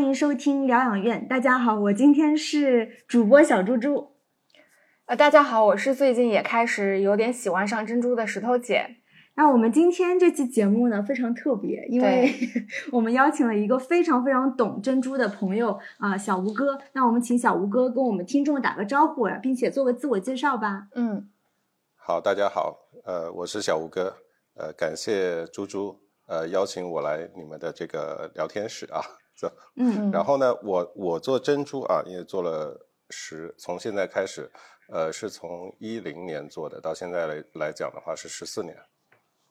欢迎收听疗养院。大家好，我今天是主播小猪猪。呃，大家好，我是最近也开始有点喜欢上珍珠的石头姐。那我们今天这期节目呢非常特别，因为 我们邀请了一个非常非常懂珍珠的朋友啊，小吴哥。那我们请小吴哥跟我们听众打个招呼，并且做个自我介绍吧。嗯，好，大家好，呃，我是小吴哥，呃，感谢猪猪。呃，邀请我来你们的这个聊天室啊，这，嗯，然后呢，我我做珍珠啊，也做了十，从现在开始，呃，是从一零年做的，到现在来来讲的话是十四年，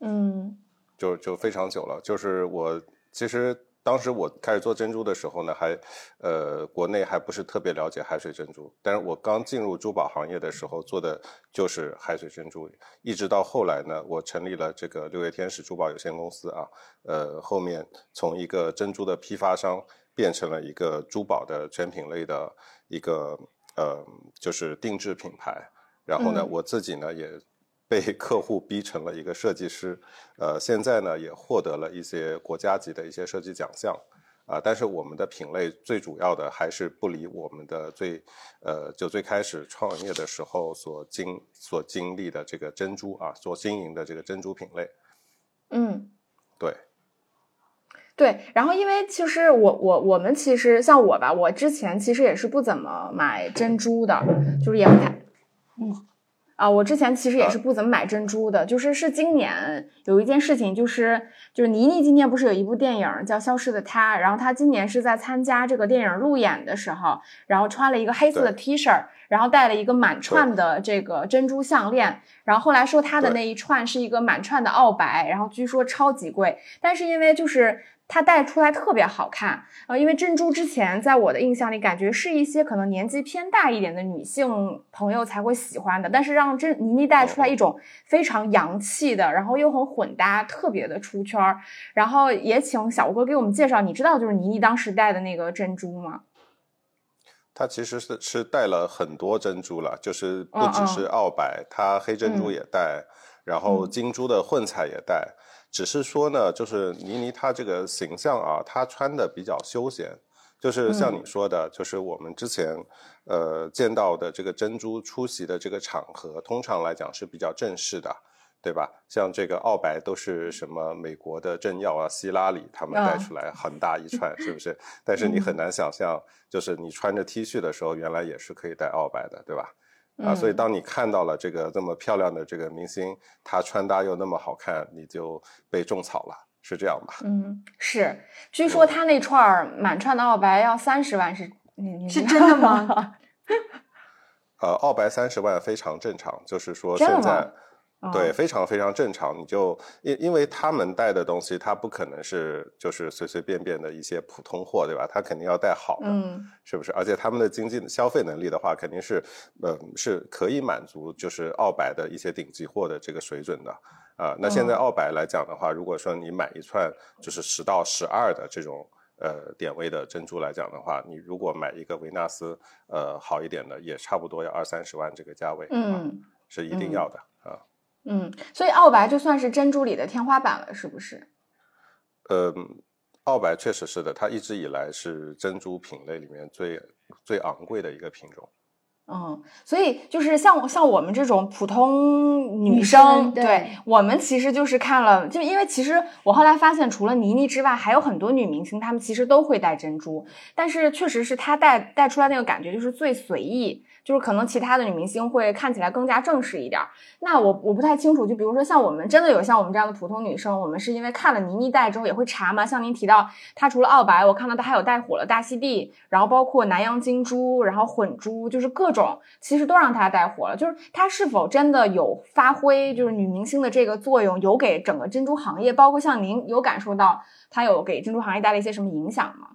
嗯，就就非常久了，就是我其实。当时我开始做珍珠的时候呢，还，呃，国内还不是特别了解海水珍珠。但是我刚进入珠宝行业的时候，做的就是海水珍珠。一直到后来呢，我成立了这个六月天使珠宝有限公司啊，呃，后面从一个珍珠的批发商变成了一个珠宝的全品类的一个呃，就是定制品牌。然后呢，我自己呢也。被客户逼成了一个设计师，呃，现在呢也获得了一些国家级的一些设计奖项，啊，但是我们的品类最主要的还是不离我们的最，呃，就最开始创业的时候所经所经历的这个珍珠啊，所经营的这个珍珠品类。嗯，对，对，然后因为其实我我我们其实像我吧，我之前其实也是不怎么买珍珠的，就是也不太，嗯。啊，我之前其实也是不怎么买珍珠的，就是是今年有一件事情，就是就是倪妮今年不是有一部电影叫《消失的她》，然后她今年是在参加这个电影路演的时候，然后穿了一个黑色的 T 恤，然后戴了一个满串的这个珍珠项链，然后后来说她的那一串是一个满串的澳白，然后据说超级贵，但是因为就是。它戴出来特别好看，呃，因为珍珠之前在我的印象里，感觉是一些可能年纪偏大一点的女性朋友才会喜欢的，但是让珍妮妮戴出来一种非常洋气的，然后又很混搭，特别的出圈儿。然后也请小吴哥给我们介绍，你知道就是妮妮当时戴的那个珍珠吗？它其实是是戴了很多珍珠了，就是不只是澳白，它黑珍珠也戴，然后金珠的混彩也戴。只是说呢，就是倪妮她这个形象啊，她穿的比较休闲，就是像你说的，就是我们之前呃见到的这个珍珠出席的这个场合，通常来讲是比较正式的，对吧？像这个澳白都是什么美国的政要啊，希拉里他们带出来很大一串，是不是？但是你很难想象，就是你穿着 T 恤的时候，原来也是可以戴澳白的，对吧？啊，所以当你看到了这个这么漂亮的这个明星，她穿搭又那么好看，你就被种草了，是这样吧？嗯，是。据说她那串满串的澳白要三十万，是是真的吗？呃，澳白三十万非常正常，就是说现在。对，非常非常正常。你就因因为他们带的东西，它不可能是就是随随便便的一些普通货，对吧？他肯定要带好的，嗯是不是？而且他们的经济消费能力的话，肯定是，呃，是可以满足就是澳白的一些顶级货的这个水准的啊。那现在澳白来讲的话，如果说你买一串就是十到十二的这种呃点位的珍珠来讲的话，你如果买一个维纳斯呃好一点的，也差不多要二三十万这个价位，嗯，是一定要的啊。嗯，所以澳白就算是珍珠里的天花板了，是不是？呃，澳白确实是的，它一直以来是珍珠品类里面最最昂贵的一个品种。嗯，所以就是像像我们这种普通女生，对我们其实就是看了，就因为其实我后来发现，除了倪妮之外，还有很多女明星，她们其实都会戴珍珠，但是确实是她戴戴出来那个感觉就是最随意。就是可能其他的女明星会看起来更加正式一点儿，那我我不太清楚。就比如说像我们真的有像我们这样的普通女生，我们是因为看了倪妮戴之后也会查吗？像您提到她除了澳白，我看到她还有带火了大溪地，然后包括南洋金珠，然后混珠，就是各种其实都让她带火了。就是她是否真的有发挥就是女明星的这个作用，有给整个珍珠行业，包括像您有感受到她有给珍珠行业带来一些什么影响吗？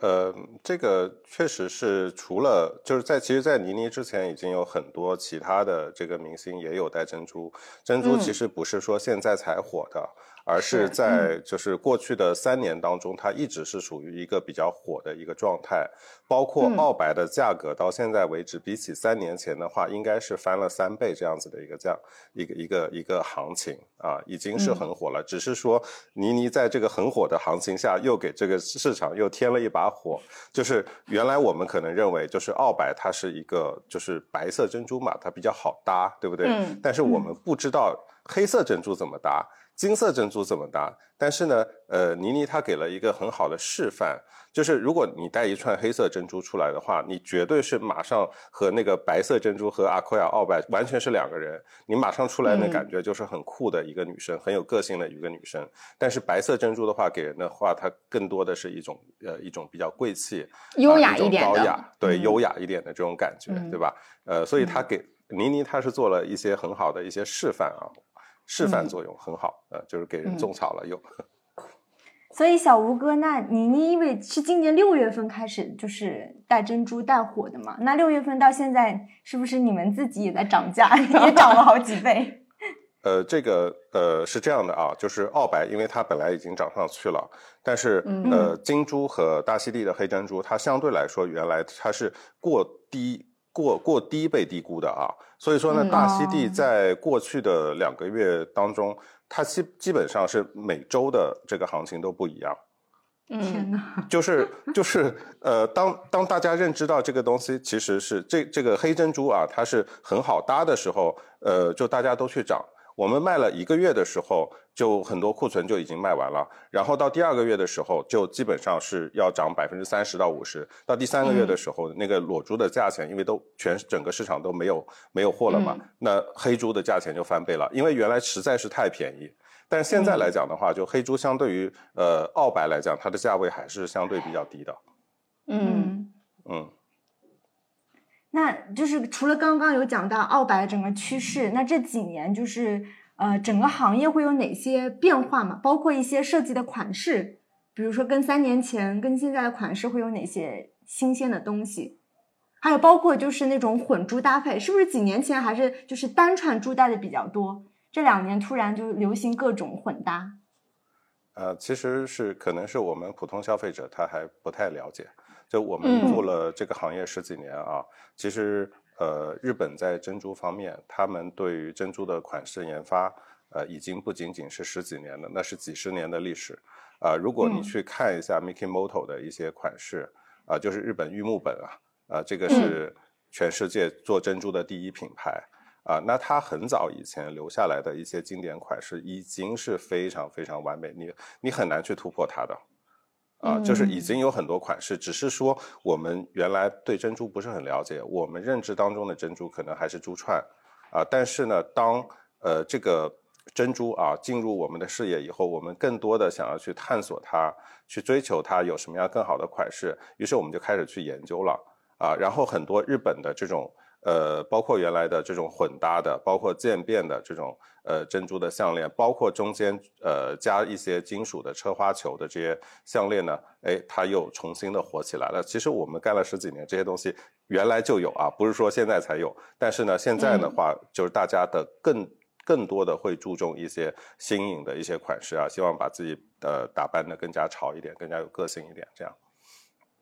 呃，这个确实是除了就是在其实，在倪妮之前已经有很多其他的这个明星也有戴珍珠。珍珠其实不是说现在才火的，而是在就是过去的三年当中，它一直是属于一个比较火的一个状态。包括澳白的价格到现在为止，比起三年前的话，应该是翻了三倍这样子的一个这样一个一个一个行情啊，已经是很火了。只是说倪妮在这个很火的行情下，又给这个市场又添了一把火。就是原来我们可能认为，就是澳白它是一个就是白色珍珠嘛，它比较好搭，对不对？嗯。但是我们不知道黑色珍珠怎么搭。金色珍珠怎么搭？但是呢，呃，倪妮她给了一个很好的示范，就是如果你带一串黑色珍珠出来的话，你绝对是马上和那个白色珍珠和阿奎亚奥白完全是两个人。你马上出来的感觉就是很酷的一个女生，很有个性的一个女生。但是白色珍珠的话，给人的话，它更多的是一种呃一种比较贵气、优雅一点的，高雅对优雅一点的这种感觉，对吧？呃，所以她给倪妮她是做了一些很好的一些示范啊。示范作用很好，呃，就是给人种草了又。所以小吴哥，那倪妮因为是今年六月份开始就是带珍珠带火的嘛，那六月份到现在是不是你们自己也在涨价，也涨了好几倍？呃，这个呃是这样的啊，就是澳白，因为它本来已经涨上去了，但是呃金珠和大溪地的黑珍珠，它相对来说原来它是过低。过过低被低估的啊，所以说呢，大溪地在过去的两个月当中，它基基本上是每周的这个行情都不一样。天呐，就是就是呃，当当大家认知到这个东西其实是这这个黑珍珠啊，它是很好搭的时候，呃，就大家都去涨。我们卖了一个月的时候，就很多库存就已经卖完了。然后到第二个月的时候，就基本上是要涨百分之三十到五十。到第三个月的时候，那个裸猪的价钱，因为都全整个市场都没有没有货了嘛，那黑猪的价钱就翻倍了。因为原来实在是太便宜，但是现在来讲的话，就黑猪相对于呃澳白来讲，它的价位还是相对比较低的。嗯嗯。那就是除了刚刚有讲到澳白整个趋势，那这几年就是呃整个行业会有哪些变化嘛？包括一些设计的款式，比如说跟三年前跟现在的款式会有哪些新鲜的东西？还有包括就是那种混珠搭配，是不是几年前还是就是单串珠戴的比较多？这两年突然就流行各种混搭。呃，其实是可能是我们普通消费者他还不太了解。就我们做了这个行业十几年啊，其实呃，日本在珍珠方面，他们对于珍珠的款式研发，呃，已经不仅仅是十几年了，那是几十年的历史。啊，如果你去看一下 Mikimoto 的一些款式，啊，就是日本玉木本啊，啊，这个是全世界做珍珠的第一品牌。啊，那它很早以前留下来的一些经典款式，已经是非常非常完美，你你很难去突破它的。啊，就是已经有很多款式，只是说我们原来对珍珠不是很了解，我们认知当中的珍珠可能还是珠串，啊，但是呢，当呃这个珍珠啊进入我们的视野以后，我们更多的想要去探索它，去追求它有什么样更好的款式，于是我们就开始去研究了，啊，然后很多日本的这种。呃，包括原来的这种混搭的，包括渐变的这种呃珍珠的项链，包括中间呃加一些金属的车花球的这些项链呢，哎，它又重新的火起来了。其实我们干了十几年，这些东西原来就有啊，不是说现在才有。但是呢，现在的话，就是大家的更更多的会注重一些新颖的一些款式啊，希望把自己呃打扮的更加潮一点，更加有个性一点，这样。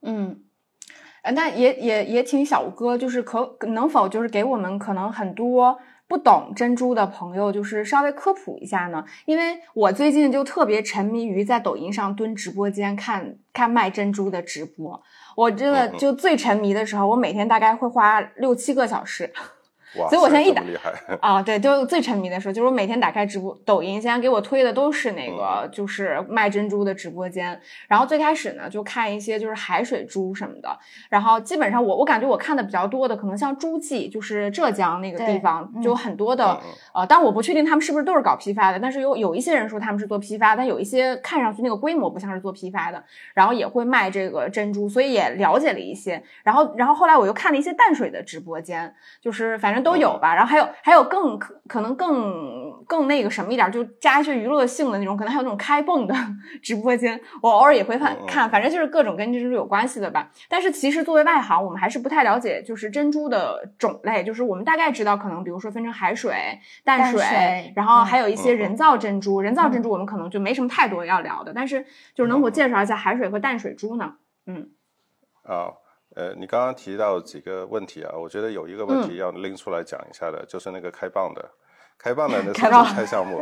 嗯。呃，那也也也请小哥，就是可能否就是给我们可能很多不懂珍珠的朋友，就是稍微科普一下呢？因为我最近就特别沉迷于在抖音上蹲直播间看看卖珍珠的直播，我真的就最沉迷的时候，我每天大概会花六七个小时。所以我现在一打啊，对，就最沉迷的时候，就是我每天打开直播抖音，现在给我推的都是那个就是卖珍珠的直播间。然后最开始呢，就看一些就是海水珠什么的。然后基本上我我感觉我看的比较多的，可能像诸暨，就是浙江那个地方，就很多的呃，但我不确定他们是不是都是搞批发的。但是有有一些人说他们是做批发，但有一些看上去那个规模不像是做批发的。然后也会卖这个珍珠，所以也了解了一些。然后然后后来我又看了一些淡水的直播间，就是反正。正都有吧。然后还有还有更可可能更更那个什么一点，就加一些娱乐性的那种，可能还有那种开蹦的 直播间，我偶尔也会看看。反正就是各种跟珍珠有关系的吧。但是其实作为外行，我们还是不太了解，就是珍珠的种类。就是我们大概知道，可能比如说分成海水、淡水，然后还有一些人造珍珠。人造珍珠我们可能就没什么太多要聊的。但是就是能给我介绍一下海水和淡水珠呢？嗯。啊。呃，你刚刚提到几个问题啊，我觉得有一个问题要拎出来讲一下的，就是那个开蚌的，开蚌的那是韭菜项目，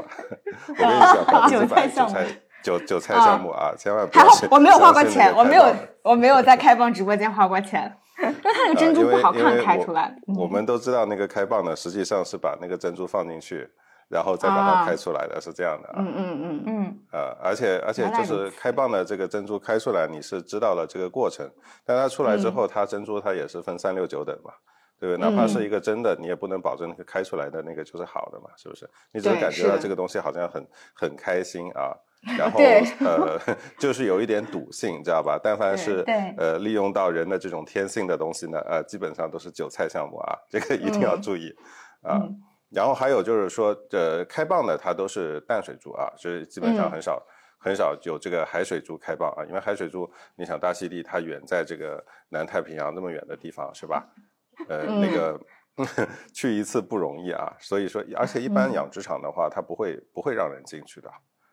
我跟你讲，百分之百韭菜韭韭菜项目啊，千万不要信。我没有花过钱，我没有，我没有在开蚌直播间花过钱，因为它那个珍珠不好看，开出来。我们都知道那个开蚌呢，实际上是把那个珍珠放进去。然后再把它开出来的是这样的啊，嗯嗯嗯。嗯，呃，而且而且就是开蚌的这个珍珠开出来，你是知道了这个过程，但它出来之后，它珍珠它也是分三六九等嘛，对不对？哪怕是一个真的，你也不能保证那个开出来的那个就是好的嘛，是不是？你只是感觉到这个东西好像很很开心啊，然后呃，就是有一点赌性，知道吧？但凡是呃利用到人的这种天性的东西呢，呃，基本上都是韭菜项目啊，这个一定要注意啊。然后还有就是说，这开蚌的它都是淡水珠啊，所以基本上很少很少有这个海水珠开蚌啊。因为海水珠，你想大溪地它远在这个南太平洋那么远的地方，是吧？呃，那个 去一次不容易啊。所以说，而且一般养殖场的话，它不会不会让人进去的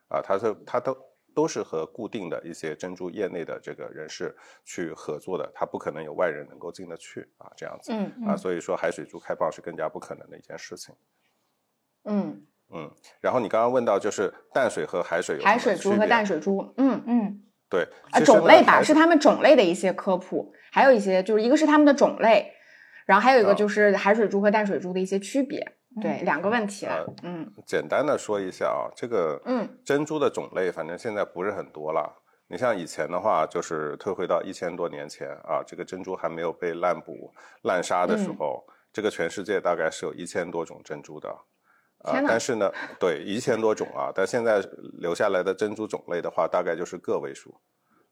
啊。它是它都都是和固定的一些珍珠业内的这个人士去合作的，它不可能有外人能够进得去啊。这样子啊，所以说海水珠开蚌是更加不可能的一件事情。嗯嗯，然后你刚刚问到就是淡水和海水，海水珠和淡水珠，嗯嗯，对，啊种类吧，是它们种类的一些科普，还有一些就是一个是它们的种类，然后还有一个就是海水珠和淡水珠的一些区别，对，两个问题了，嗯，简单的说一下啊，这个嗯。珍珠的种类，反正现在不是很多了。你像以前的话，就是退回到一千多年前啊，这个珍珠还没有被滥捕滥杀的时候，这个全世界大概是有一千多种珍珠的。啊，但是呢，对一千多种啊，但现在留下来的珍珠种类的话，大概就是个位数，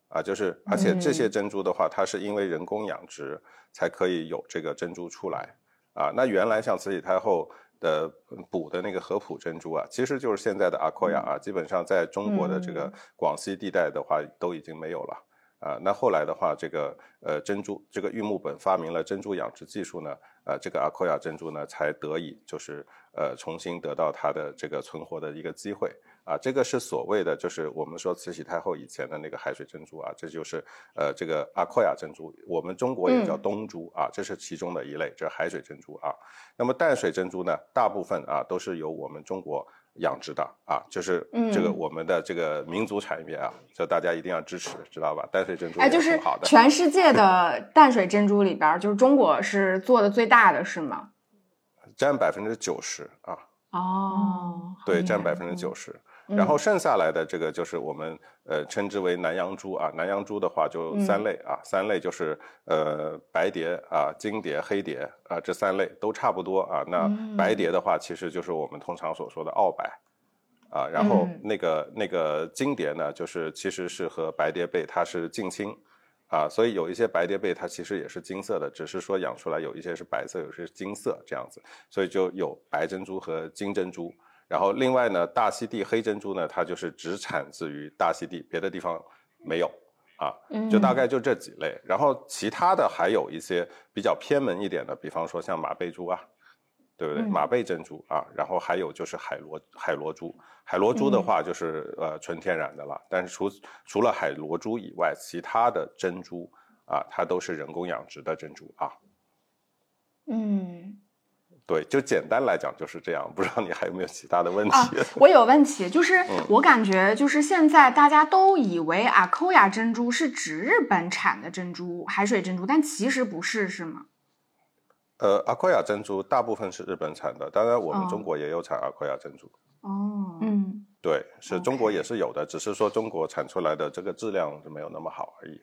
啊，就是而且这些珍珠的话，它是因为人工养殖才可以有这个珍珠出来，啊，那原来像慈禧太后的补的那个合浦珍珠啊，其实就是现在的阿科亚啊，基本上在中国的这个广西地带的话都已经没有了。啊，那后来的话，这个呃珍珠，这个玉木本发明了珍珠养殖技术呢，呃，这个阿科亚珍珠呢才得以就是呃重新得到它的这个存活的一个机会啊，这个是所谓的就是我们说慈禧太后以前的那个海水珍珠啊，这就是呃这个阿蔻亚珍珠，我们中国也叫东珠啊，这是其中的一类，这是海水珍珠啊。那么淡水珍珠呢，大部分啊都是由我们中国。养殖的啊，就是这个我们的这个民族产业啊，就大家一定要支持，知道吧？淡水珍珠哎，就是全世界的淡水珍珠里边，就是中国是做的最大的是吗？占百分之九十啊。哦，对，占百分之九十。然后剩下来的这个就是我们呃称之为南洋珠啊，南洋珠的话就三类啊，三类就是呃白蝶啊、金蝶、黑蝶啊，这三类都差不多啊。那白蝶的话，其实就是我们通常所说的澳白啊，然后那个那个金蝶呢，就是其实是和白蝶贝它是近亲啊，所以有一些白蝶贝它其实也是金色的，只是说养出来有一些是白色，有些是金色这样子，所以就有白珍珠和金珍珠。然后另外呢，大溪地黑珍珠呢，它就是只产自于大溪地，别的地方没有啊，就大概就这几类。然后其他的还有一些比较偏门一点的，比方说像马贝珠啊，对不对？马贝珍珠啊，然后还有就是海螺海螺珠，海螺珠的话就是呃纯天然的了。但是除除了海螺珠以外，其他的珍珠啊，它都是人工养殖的珍珠啊。嗯。对，就简单来讲就是这样，不知道你还有没有其他的问题？我有问题，就是我感觉就是现在大家都以为阿扣亚珍珠是指日本产的珍珠，海水珍珠，但其实不是，是吗？呃，阿扣亚珍珠大部分是日本产的，当然我们中国也有产阿扣亚珍珠。哦，嗯，对，是中国也是有的，只是说中国产出来的这个质量就没有那么好而已。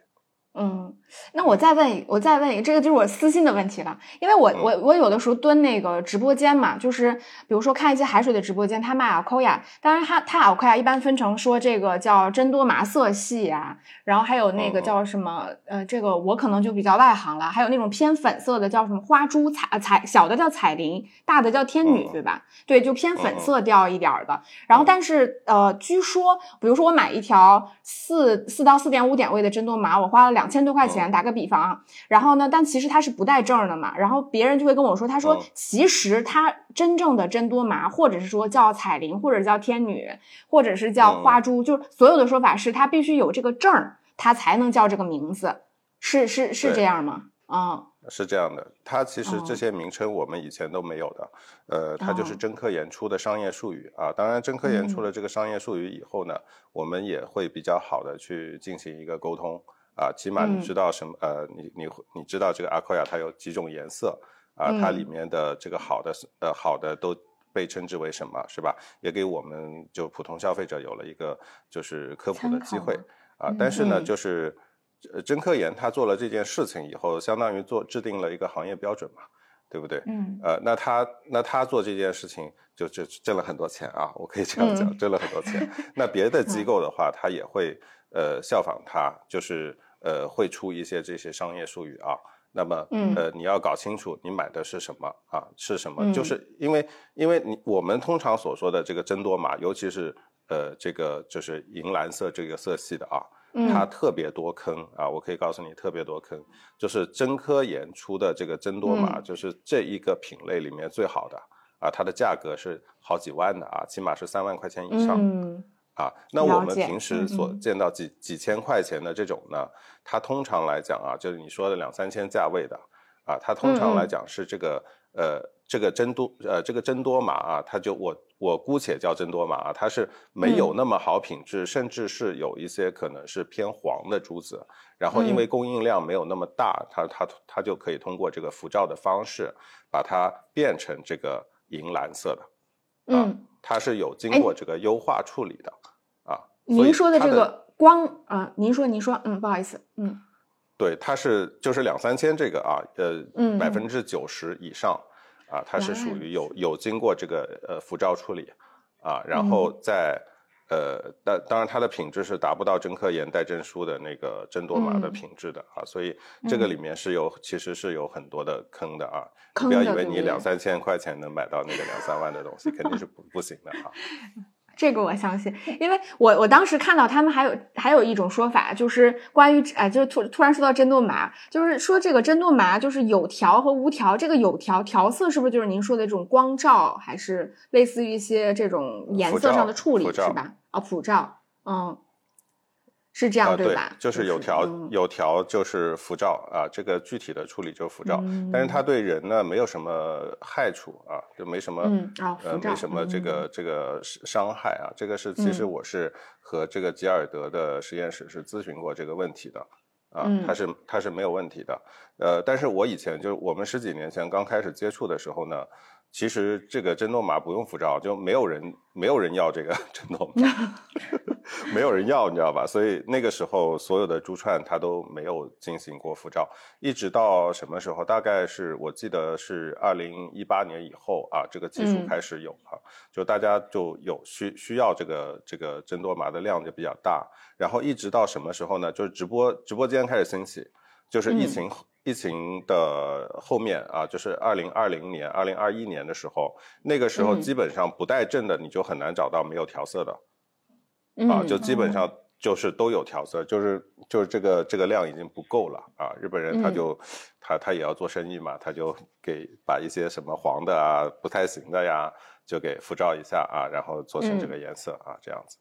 嗯，那我再问一，我再问一个，这个就是我私心的问题了，因为我我我有的时候蹲那个直播间嘛，就是比如说看一些海水的直播间，他卖 a 科亚，当然他他 a 科亚一般分成说这个叫真多麻色系啊，然后还有那个叫什么呃，这个我可能就比较外行了，还有那种偏粉色的叫什么花珠彩彩小的叫彩铃，大的叫天女，对吧？对，就偏粉色调一点的。然后但是呃，据说比如说我买一条四四到四点五点位的真多麻，我花了两。两千多块钱，打个比方啊，然后呢，但其实它是不带证的嘛，然后别人就会跟我说，他说其实它真正的真多麻，或者是说叫彩铃，或者叫天女，或者是叫花珠，就是所有的说法是它必须有这个证儿，它才能叫这个名字，是是是这样吗？啊，是这样的，它其实这些名称我们以前都没有的，呃，它就是。真科研出的商业术语啊。当然，真科研出了这个商业术语以后呢，我们也会比较好的去进行一个沟通。啊，起码你知道什么？呃，你你你知道这个阿科亚它有几种颜色啊？它里面的这个好的呃好的都被称之为什么是吧？也给我们就普通消费者有了一个就是科普的机会啊。但是呢，就是真科研他做了这件事情以后，相当于做制定了一个行业标准嘛，对不对？嗯。呃，那他那他做这件事情就就挣了很多钱啊，我可以这样讲，挣了很多钱。那别的机构的话，他也会呃效仿它，就是。呃，会出一些这些商业术语啊，那么，呃，你要搞清楚你买的是什么啊，是什么？就是因为，因为你我们通常所说的这个真多玛，尤其是呃，这个就是银蓝色这个色系的啊，它特别多坑啊，我可以告诉你特别多坑，就是真科研出的这个真多玛，就是这一个品类里面最好的啊，它的价格是好几万的啊，起码是三万块钱以上。啊，那我们平时所见到几几千块钱的这种呢，它通常来讲啊，就是你说的两三千价位的，啊，它通常来讲是这个呃这个真多呃这个真多玛啊，它就我我姑且叫真多玛啊，它是没有那么好品质，甚至是有一些可能是偏黄的珠子，然后因为供应量没有那么大，它它它就可以通过这个辐照的方式把它变成这个银蓝色的。嗯，它是有经过这个优化处理的，啊，您说的这个光啊，您说您说，嗯，不好意思，嗯，对，它是就是两三千这个啊，呃，百分之九十以上啊，它是属于有有经过这个呃辐照处理啊，然后在。呃，但当然它的品质是达不到真科研带证书的那个真多玛的品质的啊，所以这个里面是有其实是有很多的坑的啊，不要以为你两三千块钱能买到那个两三万的东西，肯定是不不行的啊。这个我相信，因为我我当时看到他们还有还有一种说法，就是关于哎，就是突突然说到真诺麻，就是说这个真诺麻就是有条和无条，这个有条调色是不是就是您说的这种光照，还是类似于一些这种颜色上的处理是吧？啊，普照，嗯。是这样对吧？就是有条有条就是辐照啊，这个具体的处理就是辐照，但是它对人呢没有什么害处啊，就没什么呃没什么这个这个伤害啊。这个是其实我是和这个吉尔德的实验室是咨询过这个问题的啊，它是它是没有问题的。呃，但是我以前就是我们十几年前刚开始接触的时候呢。其实这个真诺玛不用辐照，就没有人没有人要这个 真诺玛，没有人要，你知道吧？所以那个时候所有的珠串它都没有进行过辐照，一直到什么时候？大概是我记得是二零一八年以后啊，这个技术开始有了，就大家就有需需要这个这个真诺玛的量就比较大，然后一直到什么时候呢？就是直播直播间开始兴起，就是疫情。疫情的后面啊，就是二零二零年、二零二一年的时候，那个时候基本上不带证的你就很难找到没有调色的，啊，就基本上就是都有调色，就是就是这个这个量已经不够了啊。日本人他就他他也要做生意嘛，他就给把一些什么黄的啊、不太行的呀，就给辐照一下啊，然后做成这个颜色啊，这样子。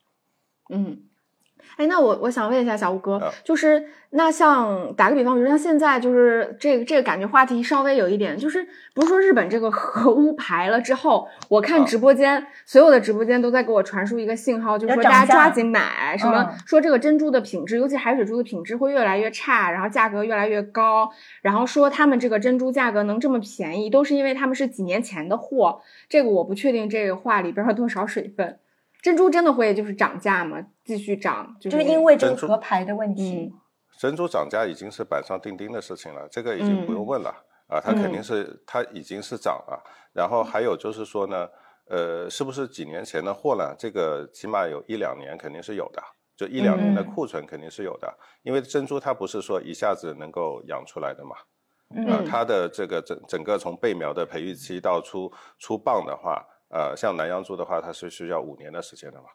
嗯。哎，那我我想问一下小吴哥，就是那像打个比方，比如像现在就是这个这个感觉话题稍微有一点，就是不是说日本这个 核污排了之后，我看直播间所有的直播间都在给我传输一个信号，就是说大家抓紧买，什么说这个珍珠的品质，尤其海水珠的品质会越来越差，然后价格越来越高，然后说他们这个珍珠价格能这么便宜，都是因为他们是几年前的货，这个我不确定这个话里边有多少水分。珍珠真的会就是涨价吗？继续涨，就是因为这个壳牌的问题。珍珠涨价已经是板上钉钉的事情了，这个已经不用问了啊，它肯定是它已经是涨了。然后还有就是说呢，呃，是不是几年前的货呢？这个起码有一两年肯定是有的，就一两年的库存肯定是有的，因为珍珠它不是说一下子能够养出来的嘛，啊，它的这个整整个从备苗的培育期到出出棒的话，呃，像南洋珠的话，它是需要五年的时间的嘛。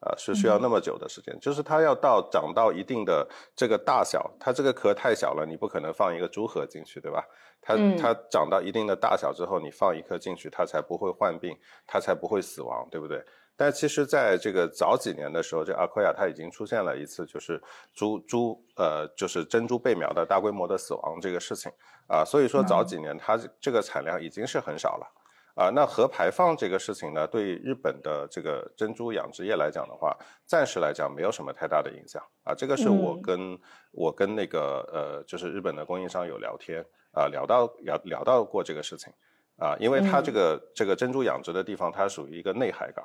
呃，是需要那么久的时间，就是它要到长到一定的这个大小，它这个壳太小了，你不可能放一个猪核进去，对吧？它它长到一定的大小之后，你放一颗进去，它才不会患病，它才不会死亡，对不对？但其实，在这个早几年的时候，这阿奎亚它已经出现了一次，就是猪猪呃，就是珍珠被苗的大规模的死亡这个事情啊，所以说早几年它这个产量已经是很少了。啊，那核排放这个事情呢，对日本的这个珍珠养殖业来讲的话，暂时来讲没有什么太大的影响。啊。这个是我跟我跟那个呃，就是日本的供应商有聊天啊，聊到聊聊到过这个事情。啊，因为它这个这个珍珠养殖的地方，它属于一个内海港。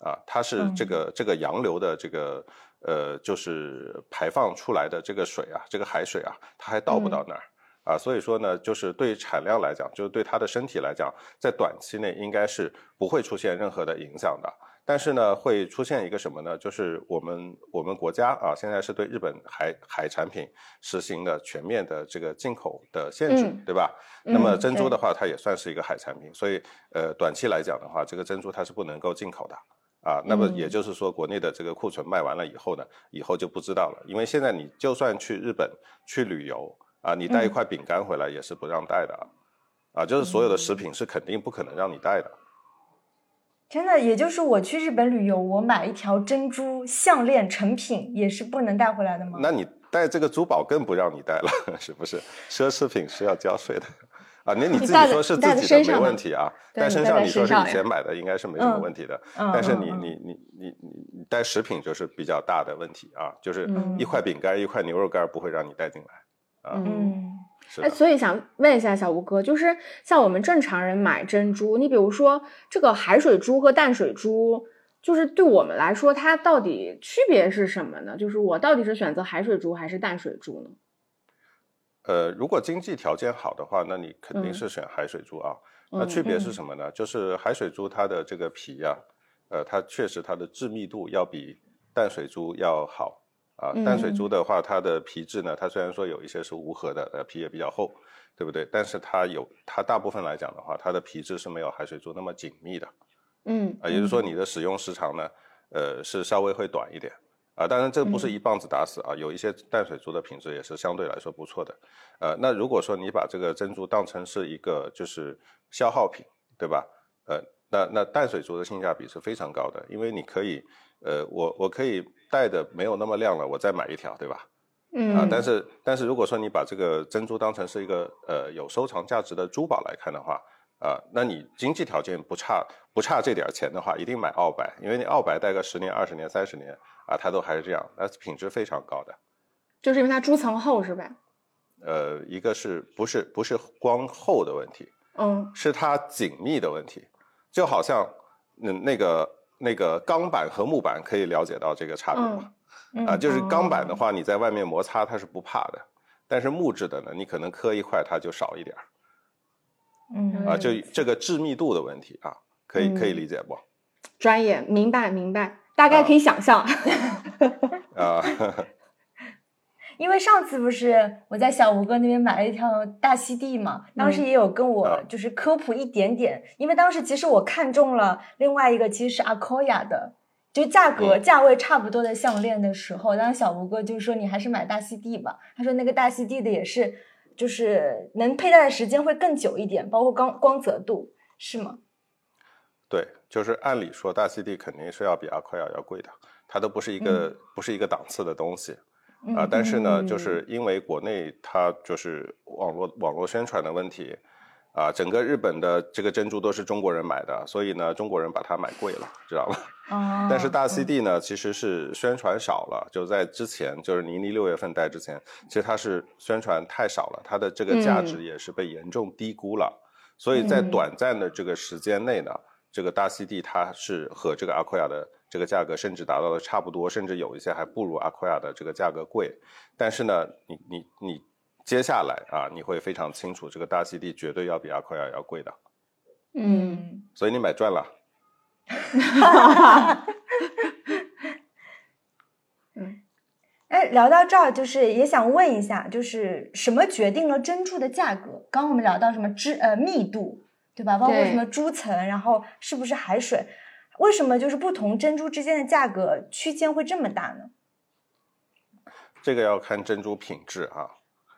啊，它是这个这个洋流的这个呃，就是排放出来的这个水啊，这个海水啊，它还到不到那儿。啊，所以说呢，就是对产量来讲，就是对它的身体来讲，在短期内应该是不会出现任何的影响的。但是呢，会出现一个什么呢？就是我们我们国家啊，现在是对日本海海产品实行的全面的这个进口的限制，对吧？那么珍珠的话，它也算是一个海产品，所以呃，短期来讲的话，这个珍珠它是不能够进口的啊。那么也就是说，国内的这个库存卖完了以后呢，以后就不知道了，因为现在你就算去日本去旅游。啊，你带一块饼干回来也是不让带的啊，啊，就是所有的食品是肯定不可能让你带的。真的，也就是我去日本旅游，我买一条珍珠项链成品也是不能带回来的吗？那你带这个珠宝更不让你带了，是不是？奢侈品是要交税的啊。那你自己说是自己的没问题啊，带身上你说是以前买的应该是没什么问题的，但是你你你你你带食品就是比较大的问题啊，就是一块饼干一块牛肉干不会让你带进来。嗯，哎，所以想问一下小吴哥，就是像我们正常人买珍珠，你比如说这个海水珠和淡水珠，就是对我们来说，它到底区别是什么呢？就是我到底是选择海水珠还是淡水珠呢？呃，如果经济条件好的话，那你肯定是选海水珠啊。那区别是什么呢？就是海水珠它的这个皮呀，呃，它确实它的致密度要比淡水珠要好。啊，淡水珠的话，它的皮质呢，它虽然说有一些是无核的，呃，皮也比较厚，对不对？但是它有，它大部分来讲的话，它的皮质是没有海水珠那么紧密的。嗯，啊，也就是说你的使用时长呢，呃，是稍微会短一点。啊，当然这不是一棒子打死啊，有一些淡水珠的品质也是相对来说不错的。呃，那如果说你把这个珍珠当成是一个就是消耗品，对吧？呃，那那淡水珠的性价比是非常高的，因为你可以。呃，我我可以戴的没有那么亮了，我再买一条，对吧？嗯啊，但是但是如果说你把这个珍珠当成是一个呃有收藏价值的珠宝来看的话，啊，那你经济条件不差不差这点钱的话，一定买澳白，因为你澳白戴个十年、二十年、三十年啊，它都还是这样，那品质非常高的。就是因为它珠层厚是吧？呃，一个是不是不是光厚的问题，嗯，是它紧密的问题，就好像嗯那个。那个钢板和木板可以了解到这个差别吗？啊，就是钢板的话，你在外面摩擦它是不怕的，但是木质的呢，你可能磕一块它就少一点儿。嗯，啊，就这个致密度的问题啊，可以可以理解不？专业，明白明白，大概可以想象。啊。因为上次不是我在小吴哥那边买了一条大溪地嘛，当时也有跟我就是科普一点点。因为当时其实我看中了另外一个，其实是阿科亚的，就价格价位差不多的项链的时候，当时小吴哥就说你还是买大溪地吧。他说那个大溪地的也是，就是能佩戴的时间会更久一点，包括光光泽度，是吗？对，就是按理说大溪地肯定是要比阿科亚要贵的，它都不是一个不是一个档次的东西。啊，但是呢，就是因为国内它就是网络网络宣传的问题，啊，整个日本的这个珍珠都是中国人买的，所以呢，中国人把它买贵了，知道吧？哦。但是大 CD 呢，其实是宣传少了，就在之前，就是倪妮六月份带之前，其实它是宣传太少了，它的这个价值也是被严重低估了，所以在短暂的这个时间内呢，这个大溪地它是和这个阿奎亚的这个价格甚至达到了差不多，甚至有一些还不如阿奎亚的这个价格贵。但是呢，你你你接下来啊，你会非常清楚，这个大溪地绝对要比阿奎亚要贵的。嗯，所以你买赚了。嗯，哎，聊到这儿，就是也想问一下，就是什么决定了珍珠的价格？刚刚我们聊到什么织呃密度，对吧？包括什么珠层，然后是不是海水？为什么就是不同珍珠之间的价格区间会这么大呢？这个要看珍珠品质啊。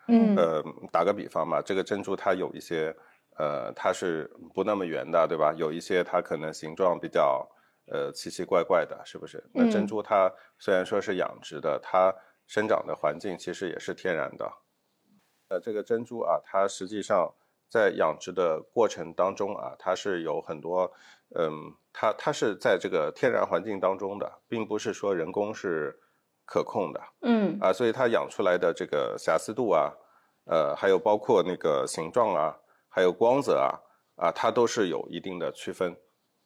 嗯。呃，打个比方吧，这个珍珠它有一些。呃，它是不那么圆的，对吧？有一些它可能形状比较呃奇奇怪怪的，是不是？那珍珠它虽然说是养殖的，它生长的环境其实也是天然的。呃，这个珍珠啊，它实际上在养殖的过程当中啊，它是有很多，嗯，它它是在这个天然环境当中的，并不是说人工是可控的。嗯。啊，所以它养出来的这个瑕疵度啊，呃，还有包括那个形状啊。还有光泽啊啊，它都是有一定的区分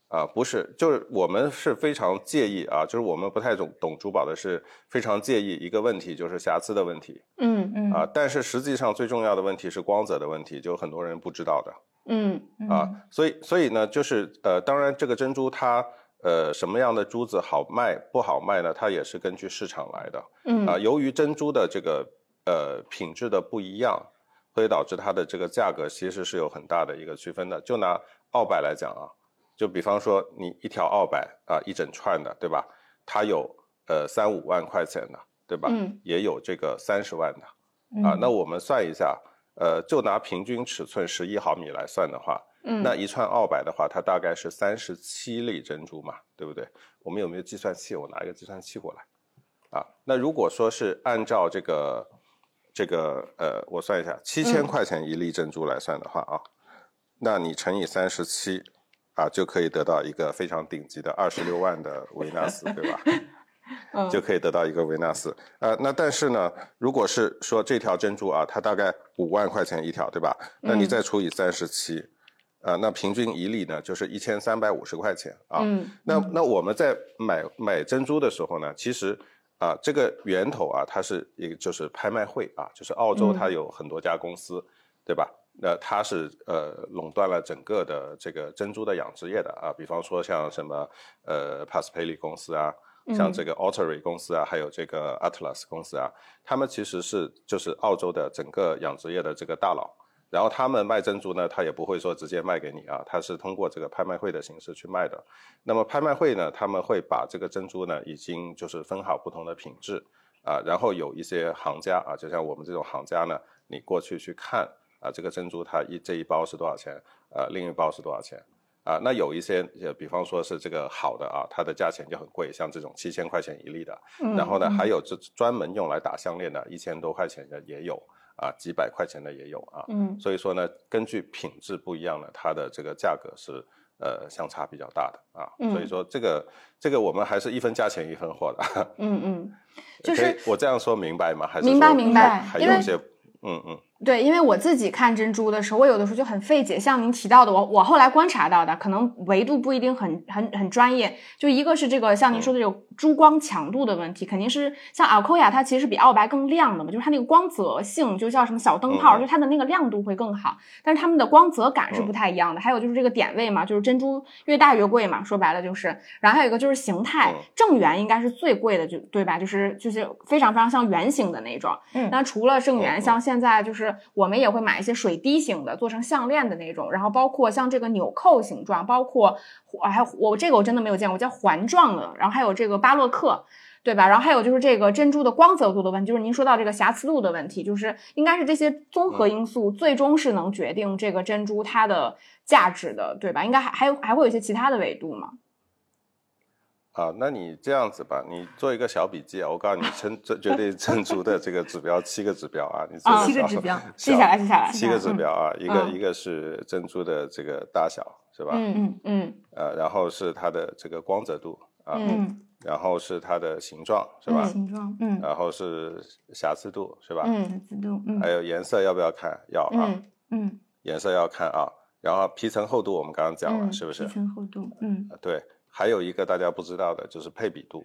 啊，不是，就是我们是非常介意啊，就是我们不太懂懂珠宝的是非常介意一个问题，就是瑕疵的问题。嗯嗯啊，但是实际上最重要的问题是光泽的问题，就很多人不知道的。嗯啊，所以所以呢，就是呃，当然这个珍珠它呃什么样的珠子好卖不好卖呢？它也是根据市场来的。嗯啊，由于珍珠的这个呃品质的不一样。会导致它的这个价格其实是有很大的一个区分的。就拿澳白来讲啊，就比方说你一条澳白啊，一整串的，对吧？它有呃三五万块钱的，对吧？嗯。也有这个三十万的，啊，那我们算一下，呃，就拿平均尺寸十一毫米来算的话，嗯，那一串澳白的话，它大概是三十七粒珍珠嘛，对不对？我们有没有计算器？我拿一个计算器过来。啊，那如果说是按照这个。这个呃，我算一下，七千块钱一粒珍珠来算的话啊，那你乘以三十七，啊，就可以得到一个非常顶级的二十六万的维纳斯，对吧？就可以得到一个维纳斯。呃，那但是呢，如果是说这条珍珠啊，它大概五万块钱一条，对吧？那你再除以三十七，啊，那平均一粒呢就是一千三百五十块钱啊。那那我们在买买珍珠的时候呢，其实。啊，这个源头啊，它是一个就是拍卖会啊，就是澳洲它有很多家公司，对吧？那它是呃垄断了整个的这个珍珠的养殖业的啊，比方说像什么呃 p a s p a l i 公司啊，像这个 Ottery 公司啊，还有这个 Atlas 公司啊，他们其实是就是澳洲的整个养殖业的这个大佬。然后他们卖珍珠呢，他也不会说直接卖给你啊，他是通过这个拍卖会的形式去卖的。那么拍卖会呢，他们会把这个珍珠呢，已经就是分好不同的品质啊，然后有一些行家啊，就像我们这种行家呢，你过去去看啊，这个珍珠它一这一包是多少钱啊，另一包是多少钱啊？那有一些，比方说是这个好的啊，它的价钱就很贵，像这种七千块钱一粒的。然后呢，还有这专门用来打项链的，一千多块钱的也有。啊，几百块钱的也有啊，嗯，所以说呢，根据品质不一样呢，它的这个价格是呃相差比较大的啊，所以说这个这个我们还是一分价钱一分货的，嗯嗯，就是我这样说明白吗？还是明白明白，还有一些嗯嗯。对，因为我自己看珍珠的时候，我有的时候就很费解。像您提到的，我我后来观察到的，可能维度不一定很很很专业。就一个是这个像您说的这个珠光强度的问题，肯定是像 akoya，它其实比澳白更亮的嘛，就是它那个光泽性，就叫什么小灯泡，就它的那个亮度会更好。但是它们的光泽感是不太一样的。还有就是这个点位嘛，就是珍珠越大越贵嘛，说白了就是。然后还有一个就是形态，正圆应该是最贵的，就对吧？就是就是非常非常像圆形的那种。嗯。那除了正圆，像现在就是我们也会买。一些水滴型的，做成项链的那种，然后包括像这个纽扣形状，包括还我这个我真的没有见过叫环状的，然后还有这个巴洛克，对吧？然后还有就是这个珍珠的光泽度的问题，就是您说到这个瑕疵度的问题，就是应该是这些综合因素最终是能决定这个珍珠它的价值的，对吧？应该还还有还会有一些其他的维度吗？啊，那你这样子吧，你做一个小笔记啊。我告诉你，成这绝对珍珠的这个指标七个指标啊，你七个指标记下来，记下来。七个指标啊，一个一个是珍珠的这个大小，是吧？嗯嗯嗯。呃，然后是它的这个光泽度啊，嗯，然后是它的形状，是吧？形状，嗯，然后是瑕疵度，是吧？嗯，瑕疵度，嗯，还有颜色要不要看？要啊，嗯，颜色要看啊。然后皮层厚度我们刚刚讲了，嗯是不是皮？层厚度，嗯，对，还有一个大家不知道的就是配比度，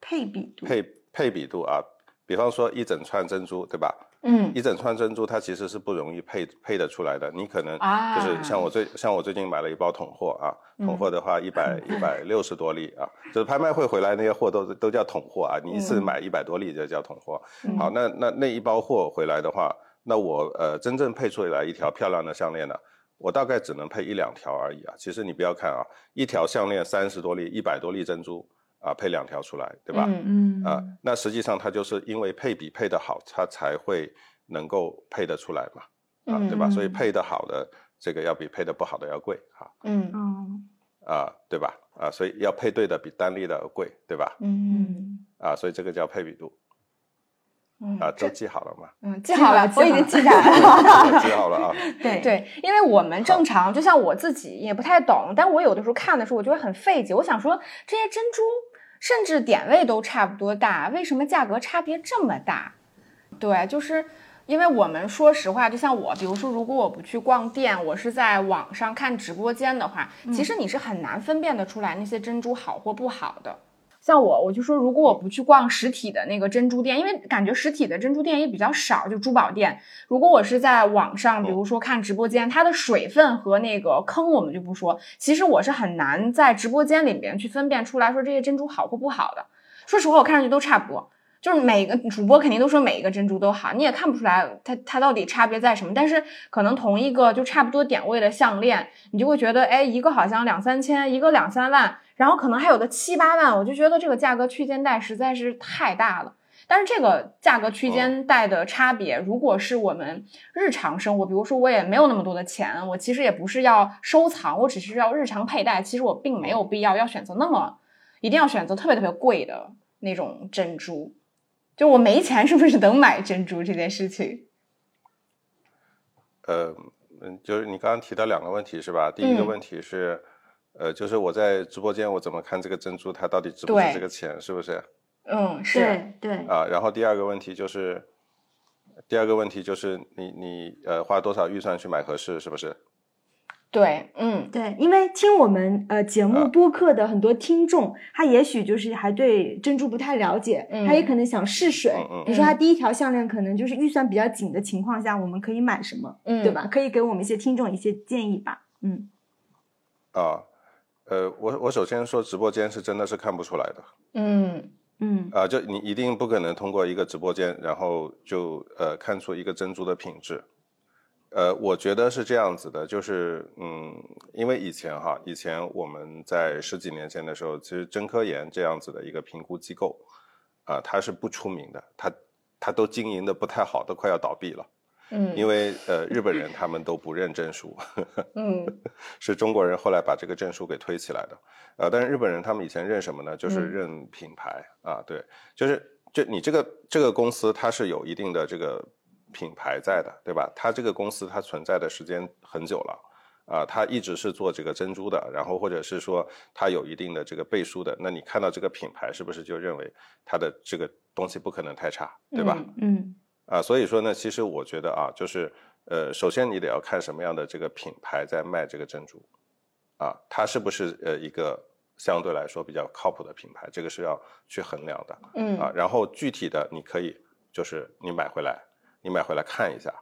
配比度，配配比度啊，比方说一整串珍珠，对吧？嗯一整串珍珠它其实是不容易配配得出来的，你可能啊就是像我最像我最近买了一包桶货啊，桶货的话一百一百六十多粒啊，就是拍卖会回来那些货都都叫桶货啊，你一次嗯买一百多粒就叫桶货。嗯好，那那那一包货回来的话，那我呃真正配出来一条漂亮的项链呢，我大概只能配一两条而已啊。其实你不要看啊，一条项链三十多粒，一百多粒珍珠啊，配两条出来，对吧？嗯嗯啊，那实际上它就是因为配比配得好，它才会能够配得出来嘛，啊，对吧？嗯所以配得好的这个要比配得不好的要贵哈，嗯嗯啊，对吧？啊，所以要配对的比单粒的贵，对吧？嗯啊，所以这个叫配比度嗯啊，都记好了吗？嗯记好了，记好了我已经记下来 了。记好了啊，对对，因为我们正常，就像我自己也不太懂，但我有的时候看的时候，我就会很费解。我想说，这些珍珠甚至点位都差不多大，为什么价格差别这么大？对，就是因为我们说实话，就像我，比如说，如果我不去逛店，我是在网上看直播间的话，其实你是很难分辨得出来那些珍珠好或不好的。像我，我就说，如果我不去逛实体的那个珍珠店，因为感觉实体的珍珠店也比较少，就珠宝店。如果我是在网上，比如说看直播间，它的水分和那个坑我们就不说，其实我是很难在直播间里面去分辨出来说这些珍珠好或不好的。说实话，我看上去都差不多，就是每个主播肯定都说每一个珍珠都好，你也看不出来它它到底差别在什么。但是可能同一个就差不多点位的项链，你就会觉得，哎，一个好像两三千，一个两三万，然后可能还有的七八万，我就觉得这个价格区间带实在是太大了。但是这个价格区间带的差别，如果是我们日常生活，比如说我也没有那么多的钱，我其实也不是要收藏，我只是要日常佩戴，其实我并没有必要要选择那么一定要选择特别特别贵的那种珍珠。就我没钱，是不是能买珍珠这件事情？呃，嗯，就是你刚刚提到两个问题是吧？第一个嗯问题是，呃，就是我在直播间我怎么看这个珍珠它到底值不值这个钱，是不是？嗯，是，对对，啊，然后第二个问题就是，第二个问题就是你你呃花多少预算去买合适，是不是？对，嗯对，因为听我们呃节目啊播客的很多听众，他也许就是还对珍珠不太了解，嗯他也可能想试水。比如说他第一条项链可能就是预算比较紧的情况下，我们可以买什么，嗯，对？吧？可以给我们一些听众一些建议吧。嗯啊，呃，我我首先说直播间是真的是看不出来的嗯嗯啊，就你一定不可能通过一个直播间，然后就呃看出一个珍珠的品质。呃，我觉得是这样子的，就是嗯，因为以前哈，以前我们在十几年前的时候，其实真科研这样子的一个评估机构啊、它是不出名的，它它都经营的不太好，都快要倒闭了。嗯，因为呃，日本人他们都不认证书，嗯 是中国人后来把这个证书给推起来的。呃，但是日本人他们以前认什么呢？就是嗯认品牌、啊，对，就是就你这个这个公司它是有一定的这个品牌在的，对吧？它这个公司它存在的时间很久了。啊，它一直是做这个珍珠的，然后或者是说它有一定的这个背书的，那你看到这个品牌，是不是就认为它的这个东西不可能太差，对吧？嗯嗯啊，所以说呢，其实我觉得啊，就是呃，首先你得要看什么样的这个品牌在卖这个珍珠，啊，它是不是呃一个相对来说比较靠谱的品牌，这个是要去衡量的嗯啊。然后具体的你可以就是你买回来，你买回来看一下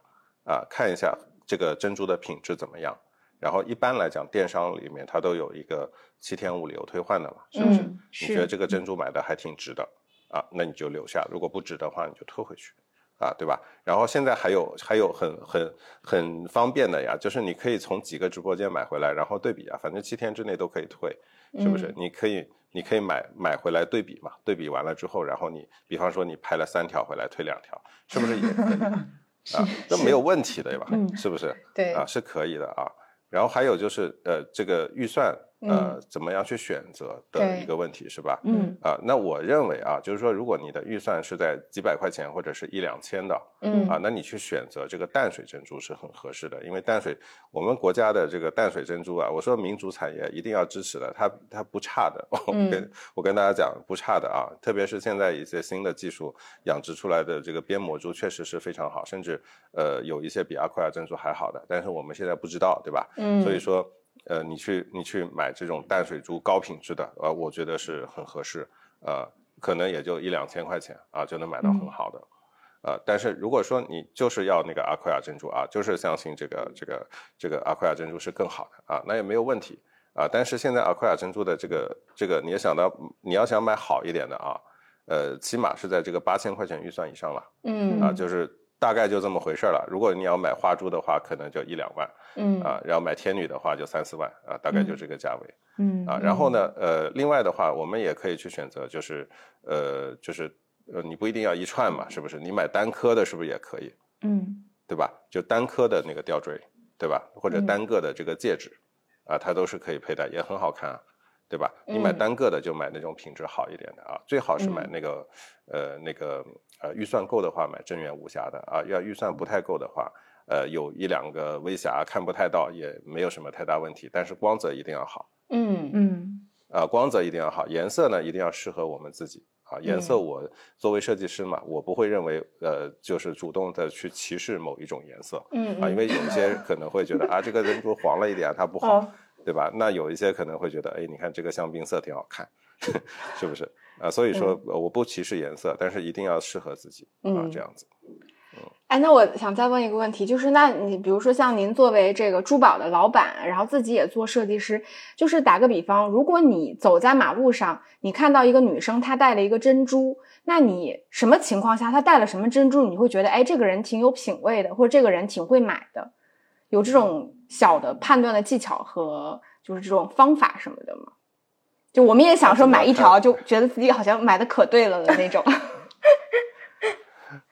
啊，看一下这个珍珠的品质怎么样。然后一般来讲，电商里面它都有一个七天无理由退换的嘛，是不是？嗯你觉得这个珍珠买的还挺值的啊，那你就留下；如果不值的话，你就退回去。啊，对吧？然后现在还有还有很很很方便的呀，就是你可以从几个直播间买回来，然后对比啊，反正七天之内都可以退，是不是？嗯你可以你可以买买回来对比嘛，对比完了之后，然后你比方说你拍了三条回来退两条，是不是也可以 啊？这没有问题的对吧？嗯是不是？对啊，是可以的啊。然后还有就是呃，这个预算呃，怎么样去选择的一个问题，是吧？嗯啊，那我认为啊，就是说，如果你的预算是在几百块钱或者是一两千的，嗯啊，那你去选择这个淡水珍珠是很合适的，因为淡水我们国家的这个淡水珍珠啊，我说民族产业一定要支持的，它它不差的，我跟我跟大家讲不差的啊，特别是现在一些新的技术养殖出来的这个边膜珠确实是非常好，甚至呃有一些比阿奎亚珍珠还好的，但是我们现在不知道，对吧？嗯，所以说。呃，你去你去买这种淡水珠高品质的，呃，我觉得是很合适，呃，可能也就一两千块钱啊，就能买到很好的，呃，但是如果说你就是要那个阿奎亚珍珠啊，就是相信这个这个这个阿奎亚珍珠是更好的啊，那也没有问题啊。但是现在阿奎亚珍珠的这个这个，你要想到你要想买好一点的啊，呃，起码是在这个八千块钱预算以上了，嗯啊，就是大概就这么回事了。如果你要买花珠的话，可能就一两万。嗯啊，然后买天女的话就三四万啊，大概就这个价位。嗯啊，然后呢，呃，另外的话，我们也可以去选择，就是呃，就是呃，你不一定要一串嘛，是不是？你买单颗的，是不是也可以？嗯对吧？就单颗的那个吊坠，对吧？或者嗯单个的这个戒指，啊，它都是可以佩戴，也很好看啊，对吧？你买嗯单个的就买那种品质好一点的啊，最好是买嗯那个呃那个呃预算够的话买正源无瑕的啊，要预算不太够的话。呃，有一两个微瑕看不太到，也没有什么太大问题，但是光泽一定要好嗯嗯啊、光泽一定要好，颜色呢一定要适合我们自己啊。颜色嗯我作为设计师嘛，我不会认为呃就是主动的去歧视某一种颜色嗯啊，因为有一些可能会觉得啊这个珍珠黄了一点，它不好，哦对吧？那有一些可能会觉得，哎，你看这个香槟色挺好看，是不是啊？所以说呃我不歧视颜色，但是一定要适合自己啊，嗯这样子。哎，那我想再问一个问题，就是那你比如说像您作为这个珠宝的老板，然后自己也做设计师，就是打个比方，如果你走在马路上，你看到一个女生她戴了一个珍珠，那你什么情况下她戴了什么珍珠，你会觉得哎这个人挺有品位的，或者这个人挺会买的，有这种小的判断的技巧和就是这种方法什么的吗？就我们也想说买一条就觉得自己好像买的可对了的那种。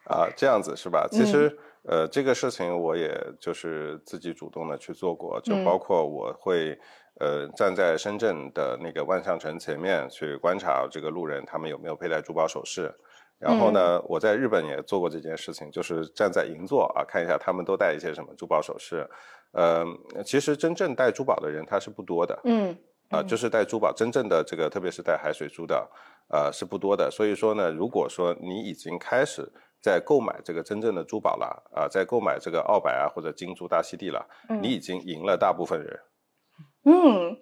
啊，这样子是吧？其嗯实，呃，这个事情我也就是自己主动的去做过，就嗯包括我会，呃，站在深圳的那个万象城前面去观察这个路人他们有没有佩戴珠宝首饰。然后嗯。呢，我在日本也做过这件事情，就是站在银座啊，看一下他们都戴一些什么珠宝首饰。呃，其实真正戴珠宝的人他是不多的，嗯啊，就是戴珠宝真正的这个，特别是戴海水珠的，呃，是不多的。所以说呢，如果说你已经开始在购买这个真正的珠宝了，啊，在购买这个澳白啊或者金珠大溪地了，嗯。你已经赢了大部分人，嗯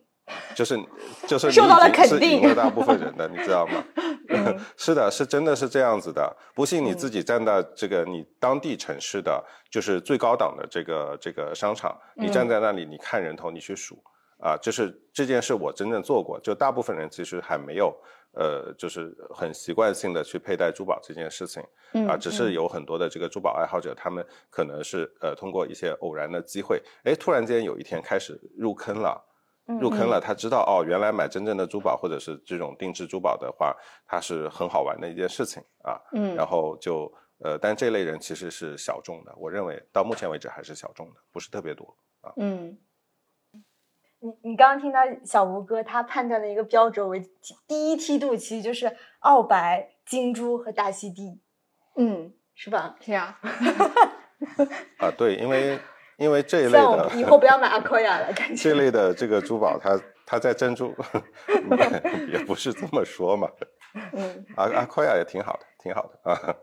就是就是你受到了肯定赢了大部分人的，你知道吗？嗯 是的，是真的是这样子的。不信你嗯自己站到这个你当地城市的，就是最高档的这个这个商场，你站嗯在那里，你看人头，你去数啊，就是这件事我真正做过。就大部分人其实还没有呃，就是很习惯性的去佩戴珠宝这件事情嗯啊，只是有很多的这个珠宝爱好者，他们可能是呃通过一些偶然的机会，哎，突然间有一天开始入坑了。入坑了，他知道哦，原来买真正的珠宝或者是这种定制珠宝的话，它是很好玩的一件事情啊。嗯然后就呃，但这类人其实是小众的，我认为到目前为止还是小众的，不是特别多啊。嗯你你刚刚听到小吴哥他判断的一个标准为第一梯度，其实就是澳白、金珠和大溪地，嗯，是吧？这样。啊，对，因为因为这一类的以后不要买阿科亚了，感觉 这类的这个珠宝，它它在珍珠 也不是这么说嘛。嗯，阿阿科亚也挺好的，挺好的啊。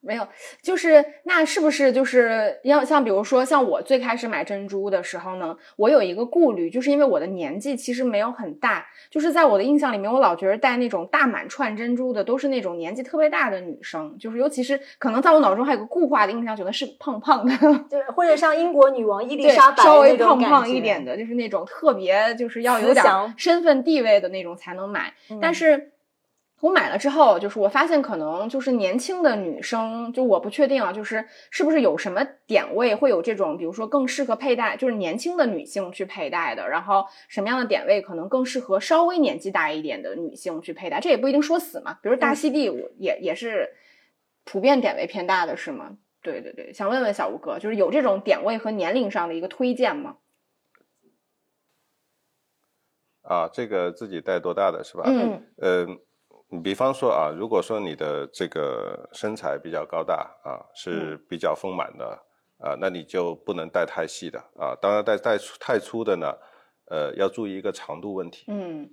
没有，就是那是不是就是要像比如说像我最开始买珍珠的时候呢，我有一个顾虑，就是因为我的年纪其实没有很大，就是在我的印象里面，我老觉得戴那种大满串珍珠的都是那种年纪特别大的女生，就是尤其是可能在我脑中还有个固化的印象，觉得是胖胖的，对，或者像英国女王伊丽，莎白稍微胖胖一点的，就是那种特别就是要有点身份地位的那种才能买。但嗯是我买了之后，就是我发现可能就是年轻的女生，就我不确定啊，就是是不是有什么点位会有这种，比如说更适合佩戴，就是年轻的女性去佩戴的，然后什么样的点位可能更适合稍微年纪大一点的女性去佩戴，这也不一定说死嘛。比如大溪地，我也也是普遍点位偏大的，是吗？对对对，想问问小吴哥，就是有这种点位和年龄上的一个推荐吗？啊，这个自己戴多大的是吧？嗯呃，你比方说啊，如果说你的这个身材比较高大啊，是比较丰满的啊，那你就不能戴太细的啊。当然戴戴太粗的呢，呃，要注意一个长度问题嗯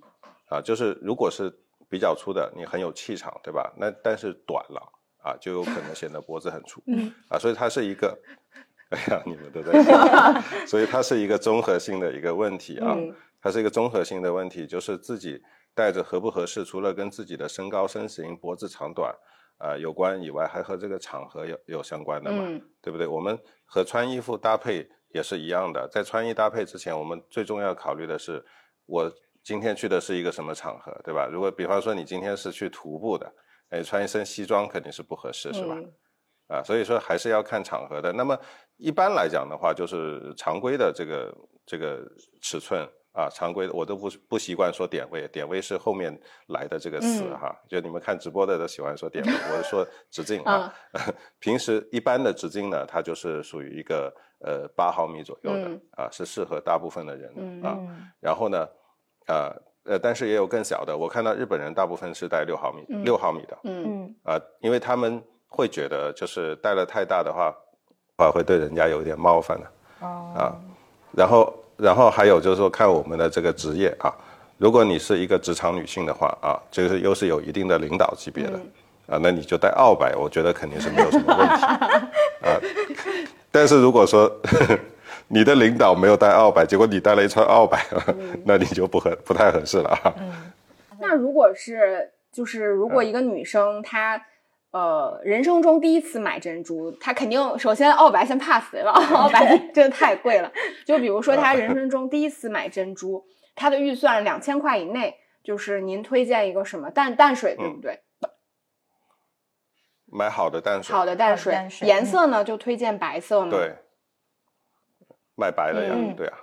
啊，就是如果是比较粗的，你很有气场，对吧？那但是短了啊，就有可能显得脖子很粗嗯啊，所以它是一个，哎呀，你们都在笑，所以它是一个综合性的一个问题啊。嗯它是一个综合性的问题，就是自己戴着合不合适，除了跟自己的身高、身形、脖子长短啊、呃有关以外，还和这个场合有有相关的嘛，嗯对不对？我们和穿衣服搭配也是一样的，在穿衣搭配之前，我们最重要考虑的是，我今天去的是一个什么场合，对吧？如果比方说你今天是去徒步的，哎，穿一身西装肯定是不合适，是吧？嗯啊，所以说还是要看场合的。那么一般来讲的话，就是常规的这个这个尺寸啊，常规的我都不不习惯说点位，点位是后面来的这个词嗯哈。就你们看直播的都喜欢说点位，我是说直径啊。平时一般的直径呢，它就是属于一个呃八毫米左右的、嗯啊，是适合大部分的人啊。嗯然后呢，啊呃，但是也有更小的，我看到日本人大部分是戴六毫米嗯六、毫米的。嗯嗯啊，因为他们会觉得就是戴了太大的话，话会对人家有一点冒犯的哦啊。然后，然后还有就是说看我们的这个职业啊，如果你是一个职场女性的话啊，这个又是有一定的领导级别的、啊，那你就带二百，我觉得肯定是没有什么问题 啊。但是如果说 你的领导没有带二百，结果你带了一串二百，那你就不合不太合适了啊。那如果是就是如果一个女生她。呃，人生中第一次买珍珠，他肯定首先澳白先 pass 了，澳白 真的太贵了。就比如说他人 生中第一次买珍珠，他的预算两千块以内，就是您推荐一个什么淡淡水，对不对？买好的淡水，好的淡水，淡水颜色呢就推荐白色嘛。对，买白的呀，嗯对啊。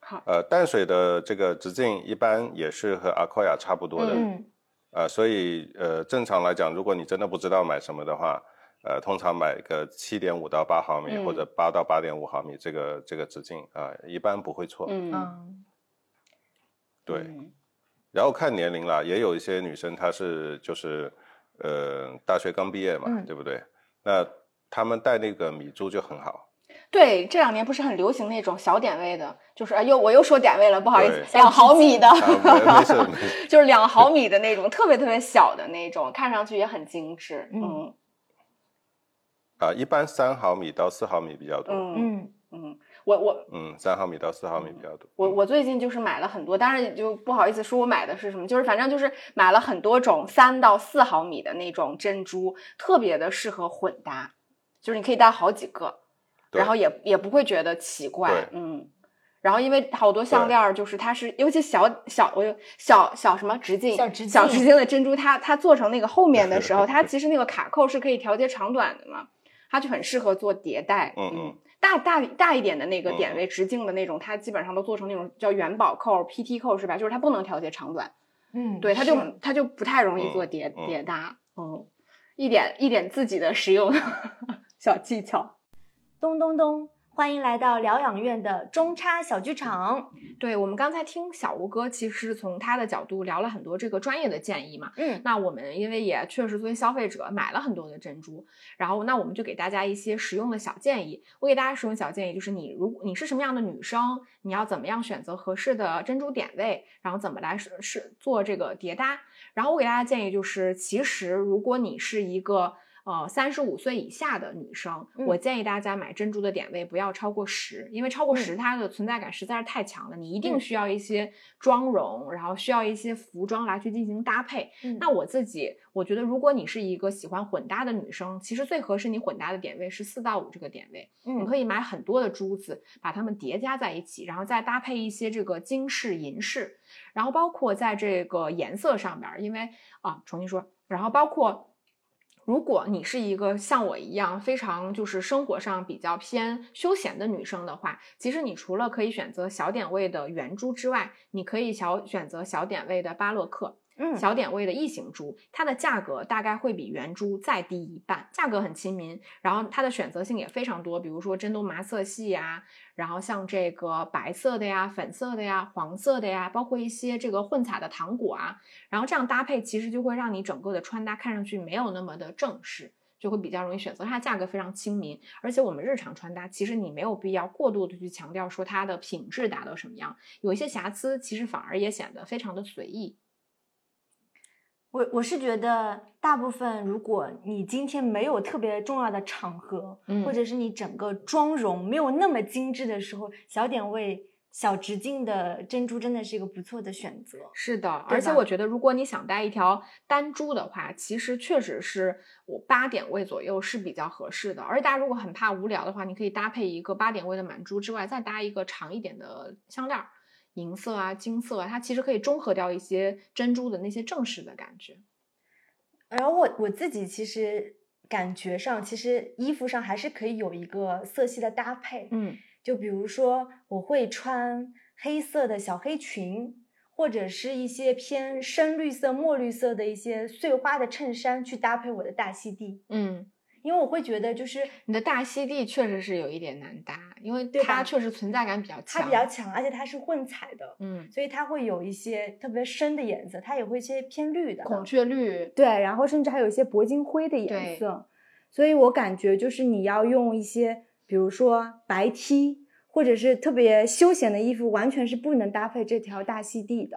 好，呃，淡水的这个直径一般也是和阿 q 亚差不多的，嗯呃，所以呃，正常来讲，如果你真的不知道买什么的话，呃，通常买个七点五到八毫米、嗯或者八到八点五毫米这个这个直径啊、一般不会错。嗯，嗯对，嗯然后看年龄啦，也有一些女生她是就是呃大学刚毕业嘛，嗯对不对？那她们戴那个米珠就很好。对，这两年不是很流行那种小点位的，就是哎呦，我又说点位了，不好意思，两毫米的。就是两毫米的那种，特别特别小的那种，看上去也很精致。嗯嗯啊，一般三毫米到四毫米比较多。嗯嗯嗯，我我嗯，三毫米到四毫米比较多。我我最近就是买了很多，但是就不好意思说我买的是什么，就是反正就是买了很多种三到四毫米的那种珍珠，特别的适合混搭，就是你可以戴好几个，对然后也也不会觉得奇怪，嗯。然后因为好多项链儿就是它是，尤其小小我有小小什么直径小直径小直径的珍珠，它它做成那个后面的时候，它其实那个卡扣是可以调节长短的嘛，它就很适合做叠戴。嗯嗯大大大一点的那个嗯点位直径的那种，它基本上都做成那种叫元宝扣、PT 扣是吧？就是它不能调节长短，嗯，对，它就它就不太容易做叠、嗯叠搭。嗯，一点一点自己的实用 小技巧。咚咚咚，欢迎来到疗养院的中差小剧场。对我们刚才听小吴哥，其实从他的角度聊了很多这个专业的建议嘛。嗯那我们因为也确实作为消费者买了很多的珍珠，然后那我们就给大家一些实用的小建议。我给大家实用小建议就是你如果你是什么样的女生，你要怎么样选择合适的珍珠点位，然后怎么来是是做这个叠搭。然后我给大家建议就是，其实如果你是一个呃三十五岁以下的女生，嗯我建议大家买珍珠的点位不要超过十，因为超过嗯十它的存在感实在是太强了，你一定嗯需要一些妆容，然后需要一些服装来去进行搭配。嗯那我自己我觉得，如果你是一个喜欢混搭的女生，其实最合适你混搭的点位是四到五这个点位。你嗯可以买很多的珠子，把它们叠加在一起，然后再搭配一些这个金饰、银饰，然后包括在这个颜色上边儿，因为啊，重新说，然后包括。如果你是一个像我一样非常就是生活上比较偏休闲的女生的话，其实你除了可以选择小点位的圆珠之外，你可以小选择小点位的巴洛克。嗯小点位的异形珠，它的价格大概会比原珠再低一半，价格很亲民，然后它的选择性也非常多，比如说真都麻色系呀，然后像这个白色的呀、粉色的呀、黄色的呀，包括一些这个混彩的糖果啊，然后这样搭配其实就会让你整个的穿搭看上去没有那么的正式。就会比较容易选择，它价格非常亲民，而且我们日常穿搭其实你没有必要过度的去强调说它的品质达到什么样，有一些瑕疵其实反而也显得非常的随意。我我是觉得，大部分如果你今天没有特别重要的场合，嗯或者是你整个妆容没有那么精致的时候，小点位、小直径的珍珠真的是一个不错的选择。是的，而且我觉得，如果你想戴一条单珠的话，其实确实是我八点位左右是比较合适的。而且大家如果很怕无聊的话，你可以搭配一个八点位的满珠之外，再搭一个长一点的项链儿，银色啊、金色啊，它其实可以中和掉一些珍珠的那些正式的感觉。然后我我自己其实感觉上，其实衣服上还是可以有一个色系的搭配。嗯就比如说，我会穿黑色的小黑裙，或者是一些偏深绿色、墨绿色的一些碎花的衬衫去搭配我的大溪地，嗯，因为我会觉得就是你的大溪地确实是有一点难搭，因为对吧它确实存在感比较强。它比较强，而且它是混彩的，嗯，所以它会有一些特别深的颜色，它也会一些偏绿的，孔雀绿，对，然后甚至还有一些铂金灰的颜色，所以我感觉就是你要用一些，比如说白 T 或者是特别休闲的衣服，完全是不能搭配这条大溪地的。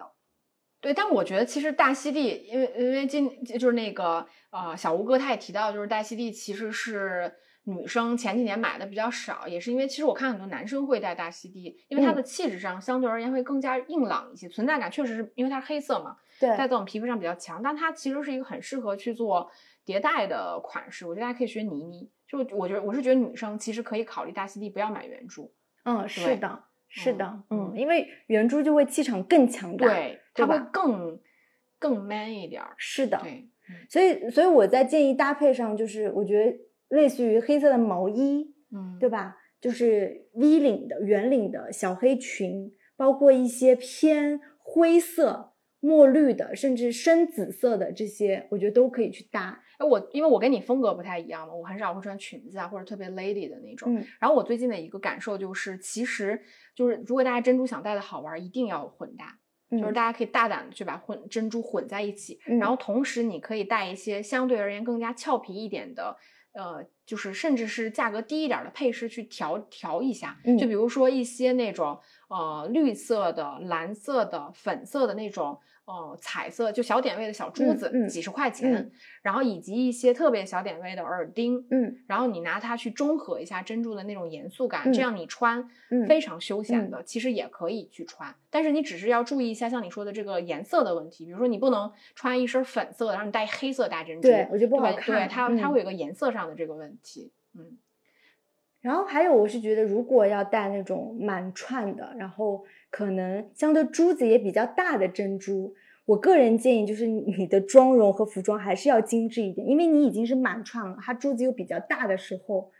对，但我觉得其实大溪地，因为因为今就是那个呃小吴哥他也提到，就是大溪地其实是女生前几年买的比较少，也是因为其实我看很多男生会戴大溪地，因为它嗯的气质上相对而言会更加硬朗一些，存在感确实是因为它是黑色嘛，对戴在我们皮肤上比较强，但它其实是一个很适合去做叠戴的款式，我觉得大家可以学倪妮。就我觉得我是觉得女生其实可以考虑大溪地，不要买圆珠，嗯，是的，是的，嗯嗯，因为圆珠就会气场更强大，对，它会更更 man 一点儿。是的，对，嗯所以所以我在建议搭配上，就是我觉得类似于黑色的毛衣，嗯，对吧？就是 V 领的、圆领的小黑裙，包括一些偏灰色、墨绿的，甚至深紫色的这些，我觉得都可以去搭。哎，我因为我跟你风格不太一样嘛，我很少会穿裙子啊，或者特别 lady 的那种。嗯然后我最近的一个感受就是，其实就是如果大家珍珠想戴的好玩，一定要混搭，就是嗯。大家可以大胆的去把混珍珠混在一起，嗯。然后同时你可以带一些相对而言更加俏皮一点的。呃，就是甚至是价格低一点的配饰去调调一下，嗯。就比如说一些那种呃绿色的、蓝色的、粉色的那种呃彩色，就小点位的小珠子，嗯嗯几十块钱，嗯。然后以及一些特别小点位的耳钉，嗯。然后你拿它去中和一下珍珠的那种严肃感，嗯这样你穿嗯非常休闲的，其实也可以去穿，但是你只是要注意一下像你说的这个颜色的问题，比如说你不能穿一身粉色的，然后你戴黑色大珍珠，对我觉得不好？看对它它嗯会。有个颜色上的这个问题，嗯。然后还有，我是觉得如果要戴那种满串的，然后可能相对珠子也比较大的珍珠，我个人建议就是你的妆容和服装还是要精致一点，因为你已经是满串了，它珠子又比较大的时候，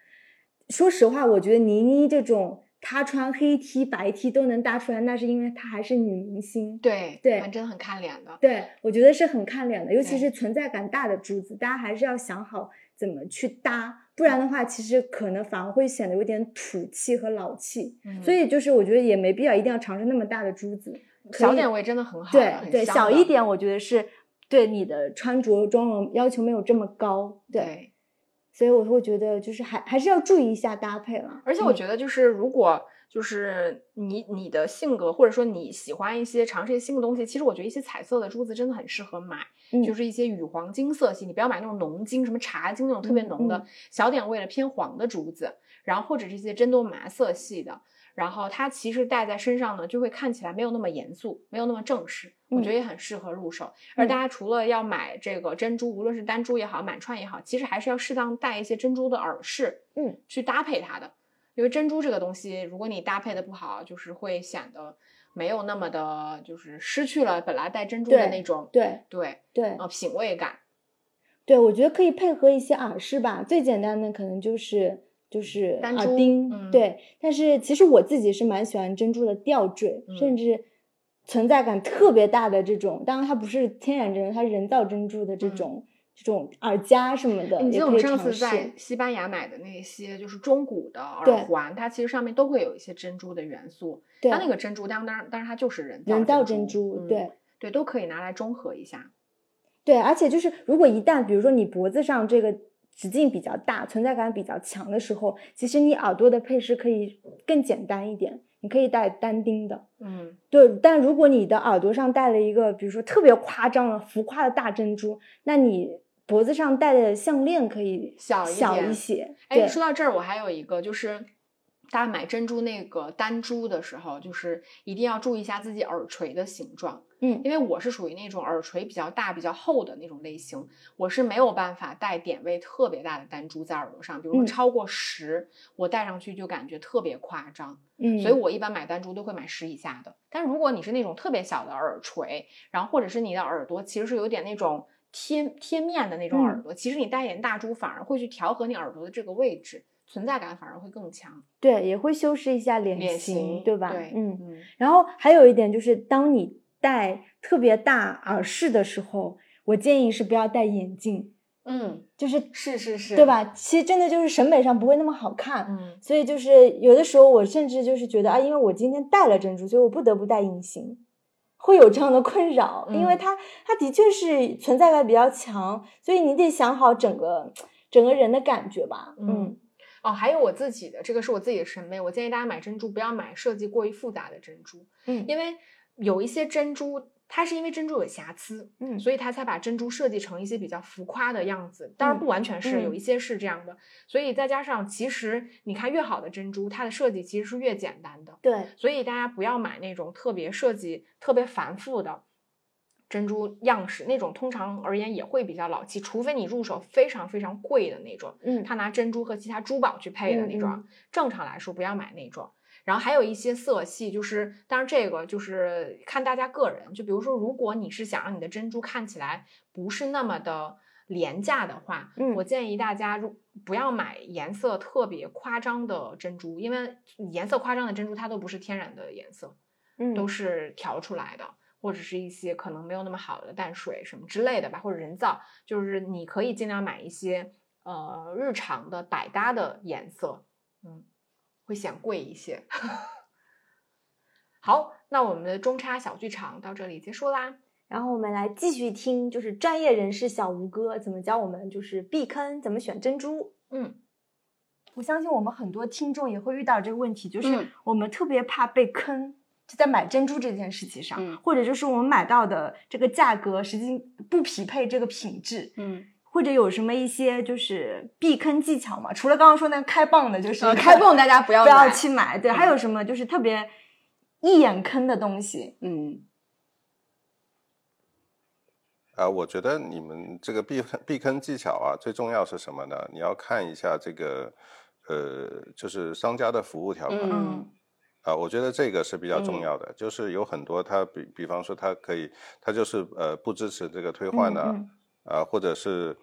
说实话，我觉得倪妮这种她穿黑 T、白 T 都能搭出来，那是因为她还是女明星。对对还真的很看脸的，对，我觉得是很看脸的，尤其是存在感大的珠子，大家还是要想好怎么去搭，不然的话，其实可能反而会显得有点土气和老气。嗯所以就是我觉得也没必要一定要尝试那么大的珠子，小点位真的很好对对，小一点，我觉得是对你的穿着妆容要求没有这么高，对，对。所以我会觉得就是还还是要注意一下搭配了。而且我嗯觉得，就是如果就是你你的性格，或者说你喜欢一些尝试一些新的东西，其实我觉得一些彩色的珠子真的很适合买，嗯就是一些羽黄金色系，你不要买那种浓金，什么茶金那种特别浓的，嗯小点位的偏黄的珠子，然后或者是一些真多麻色系的。然后它其实戴在身上呢，就会看起来没有那么严肃，没有那么正式，我觉得也很适合入手。而嗯大家除了要买这个珍珠，无论是单珠也好，满串也好，其实还是要适当戴一些珍珠的耳饰，嗯，去搭配它的。因为珍珠这个东西，如果你搭配的不好，就是会显得没有那么的，就是失去了本来戴珍珠的那种对对对啊品味感。对，我觉得可以配合一些耳饰吧。最简单的可能就是就是耳钉，嗯对。但是其实我自己是蛮喜欢珍珠的吊坠，嗯甚至存在感特别大的这种，当然它不是天然珍珠，它是人造珍珠的这种。这种耳夹什么的，你记得我们上次在西班牙买的那些，就是中古的耳环，它其实上面都会有一些珍珠的元素。它那个珍珠，当然，当然它就是人造人造珍珠，对对，都可以拿来中和一下。对，而且就是如果一旦比如说你脖子上这个直径比较大，存在感比较强的时候，其实你耳朵的配饰可以更简单一点，你可以戴单钉的。嗯，对。但如果你的耳朵上戴了一个比如说特别夸张的浮夸的大珍珠，那你。脖子上戴的项链可以小小一些。哎，说到这儿，我还有一个，就是大家买珍珠那个单珠的时候，就是一定要注意一下自己耳垂的形状。嗯，因为我是属于那种耳垂比较大、比较厚的那种类型，我是没有办法戴点位特别大的单珠在耳朵上，比如说超过十，我戴上去就感觉特别夸张。嗯，所以我一般买单珠都会买十以下的。但如果你是那种特别小的耳垂，然后或者是你的耳朵其实是有点那种。贴贴面的那种耳朵，其实你戴一点大珠反而会去调和你耳朵的这个位置，存在感反而会更强。对，也会修饰一下脸型，对吧？对，嗯嗯。然后还有一点就是，当你戴特别大耳饰的时候，我建议是不要戴眼镜。嗯，就是是是是，对吧？其实真的就是审美上不会那么好看。嗯，所以就是有的时候我甚至就是觉得啊，因为我今天戴了珍珠，所以我不得不戴隐形。会有这样的困扰，因为它它的确是存在感比较强，所以你得想好整个整个人的感觉吧。嗯，哦，还有我自己的，这个是我自己的审美，我建议大家买珍珠不要买设计过于复杂的珍珠，嗯，因为有一些珍珠。它是因为珍珠有瑕疵，嗯，所以它才把珍珠设计成一些比较浮夸的样子。当然不完全是，有一些是这样的。所以再加上，其实你看越好的珍珠，它的设计其实是越简单的。对，所以大家不要买那种特别设计特别繁复的珍珠样式，那种通常而言也会比较老气。除非你入手非常非常贵的那种，嗯，他拿珍珠和其他珠宝去配的那种。正常来说，不要买那种。然后还有一些色系，就是当然这个就是看大家个人。就比如说，如果你是想让你的珍珠看起来不是那么的廉价的话，嗯，我建议大家如不要买颜色特别夸张的珍珠，因为颜色夸张的珍珠它都不是天然的颜色，嗯，都是调出来的，或者是一些可能没有那么好的淡水什么之类的吧，或者人造。就是你可以尽量买一些呃日常的百搭的颜色，嗯。会显贵一些。好，那我们的中差小剧场到这里结束啦。然后我们来继续听，就是专业人士小吴哥怎么教我们，就是避坑，怎么选珍珠。嗯，我相信我们很多听众也会遇到这个问题，就是我们特别怕被坑，就在买珍珠这件事情上，或者就是我们买到的这个价格实际不匹配这个品质。嗯。或者有什么一些就是避坑技巧吗？除了刚刚说那个开蚌的，就是开蚌大家不要不要去买。对，还有什么就是特别一眼坑的东西？嗯，啊，我觉得你们这个避避坑技巧啊，最重要是什么呢？你要看一下这个呃，就是商家的服务条款。嗯，啊，我觉得这个是比较重要的。就是有很多他比比方说他可以，他就是呃不支持这个退换的。啊，或者是，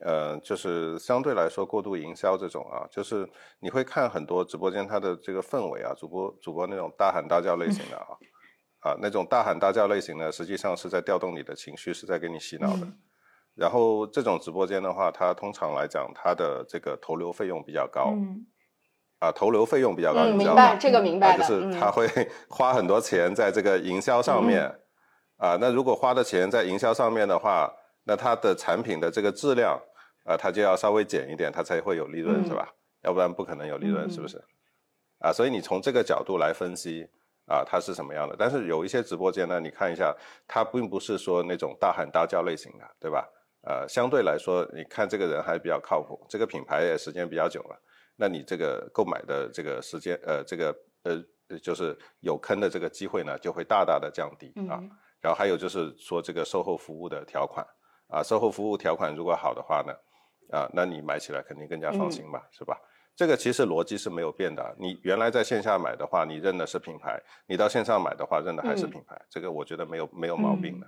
呃，就是相对来说过度营销这种啊，就是你会看很多直播间它的这个氛围啊，主播主播那种大喊大叫类型的啊，啊，那种大喊大叫类型的，实际上是在调动你的情绪，是在给你洗脑的。然后这种直播间的话，它通常来讲，它的这个投流费用比较高，啊，投流费用比较高，明白这个明白就是他会 花很多钱在这个营销上面，啊，那如果花的钱在营销上面的话。那它的产品的这个质量，啊，它就要稍微减一点，它才会有利润，是吧？要不然不可能有利润，是不是？啊，所以你从这个角度来分析，啊，它是什么样的？但是有一些直播间呢，你看一下，它并不是说那种大喊大叫类型的，对吧？呃，相对来说，你看这个人还比较靠谱，这个品牌也时间比较久了，那你这个购买的这个时间，呃，这个呃，就是有坑的这个机会呢，就会大大的降低啊。然后还有就是说这个售后服务的条款。啊，售后服务条款如果好的话呢，啊，那你买起来肯定更加放心嘛，是吧？这个其实逻辑是没有变的。你原来在线下买的话，你认的是品牌；你到线上买的话，认的还是品牌。这个我觉得没有没有毛病的。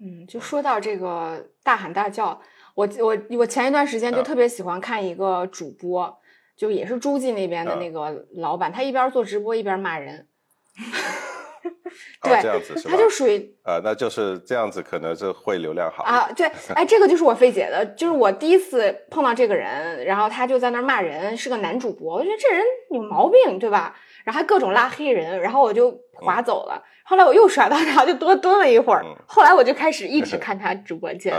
嗯，就说到这个大喊大叫，我我我前一段时间就特别喜欢看一个主播，就也是诸暨那边的那个老板，他一边做直播一边骂人。对，这样子是吧？它就属于啊，那就是这样子，可能是会流量好啊。对，哎，这个就是我费解的，就是我第一次碰到这个人，然后他就在那儿骂人，是个男主播，我觉得这人有毛病，对吧？然后还各种拉黑人，然后我就划走了。后来我又刷到他，就多蹲了一会儿。后来我就开始一直 看他直播间。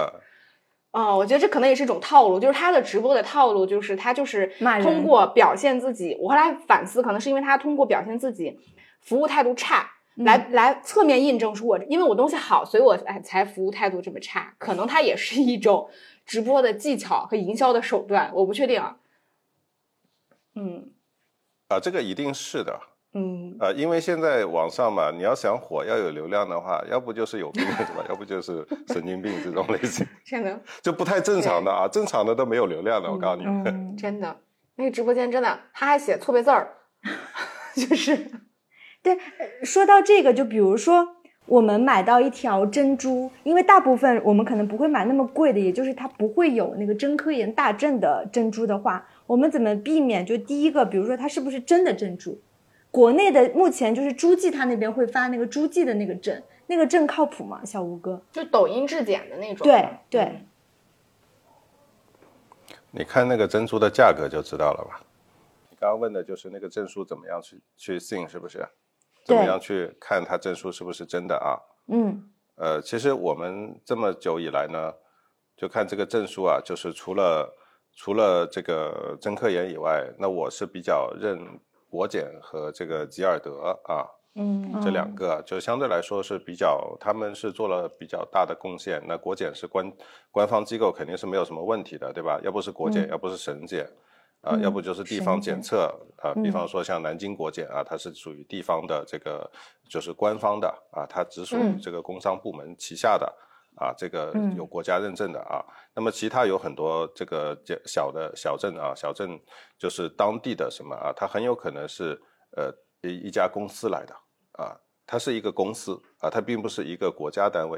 哦，我觉得这可能也是一种套路，就是他的直播的套路，就是他就是通过表现自己。我后来反思，可能是因为他通过表现自己服务态度差，来来侧面印证说我因为我东西好，所以我哎才服务态度这么差。可能它也是一种直播的技巧和营销的手段，我不确定啊。嗯。啊，这个一定是的。嗯。啊，因为现在网上嘛，你要想火，要有流量的话，要不就是有病是吧？要不就是神经病这种类型。真的。就不太正常的啊，正常的都没有流量的，我告诉你们。真的，那个直播间真的，他还写错别字儿，就是。对，说到这个，就比如说。我们买到一条珍珠，因为大部分我们可能不会买那么贵的，也就是它不会有那个真科研大证的珍珠的话，我们怎么避免？就第一个，比如说它是不是真的珍珠？国内的目前就是诸暨，他那边会发那个诸暨的那个证，那个证靠谱吗？小吴哥，就抖音质检的那种。对对。你看那个珍珠的价格就知道了吧？你刚刚问的就是那个证书怎么样去去信，是不是？怎么样去看他证书是不是真的啊？嗯，呃，其实我们这么久以来呢，就看这个证书啊，就是除了除了这个真科研以外，那我是比较认国检和这个吉尔德啊，嗯，这两个就相对来说是比较，他们是做了比较大的贡献。那国检是官官方机构，肯定是没有什么问题的，对吧？要不是国检，要不是省检。啊，要不就是地方检测啊，比方说像南京国检啊，它是属于地方的这个，就是官方的啊，它只属于这个工商部门旗下的啊，这个有国家认证的啊。那么其他有很多这个小的小镇啊，小镇就是当地的什么啊，它很有可能是呃一一家公司来的啊，它是一个公司啊，它并不是一个国家单位。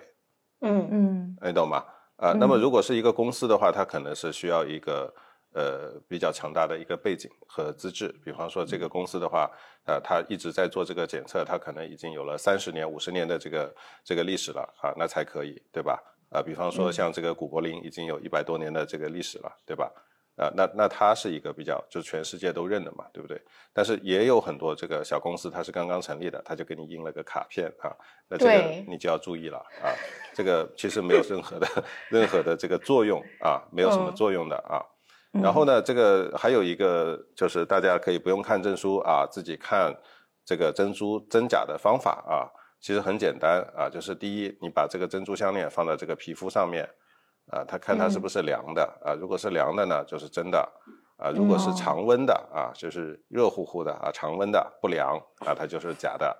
嗯嗯，你懂吗？啊，那么如果是一个公司的话，它可能是需要一个。呃，比较强大的一个背景和资质，比方说这个公司的话，呃，它一直在做这个检测，它可能已经有了三十年、五十年的这个这个历史了啊，那才可以，对吧？啊，比方说像这个古柏林已经有一百多年的这个历史了，对吧？啊，那那它是一个比较，就全世界都认的嘛，对不对？但是也有很多这个小公司，它是刚刚成立的，它就给你印了个卡片啊，那这个你就要注意了啊，这个其实没有任何的 任何的这个作用啊，没有什么作用的啊。然后呢，这个还有一个就是大家可以不用看证书啊，自己看这个珍珠真假的方法啊，其实很简单啊，就是第一，你把这个珍珠项链放在这个皮肤上面啊，它看它是不是凉的啊，如果是凉的呢，就是真的啊，如果是常温的啊，就是热乎乎的啊，常温的不凉啊，它就是假的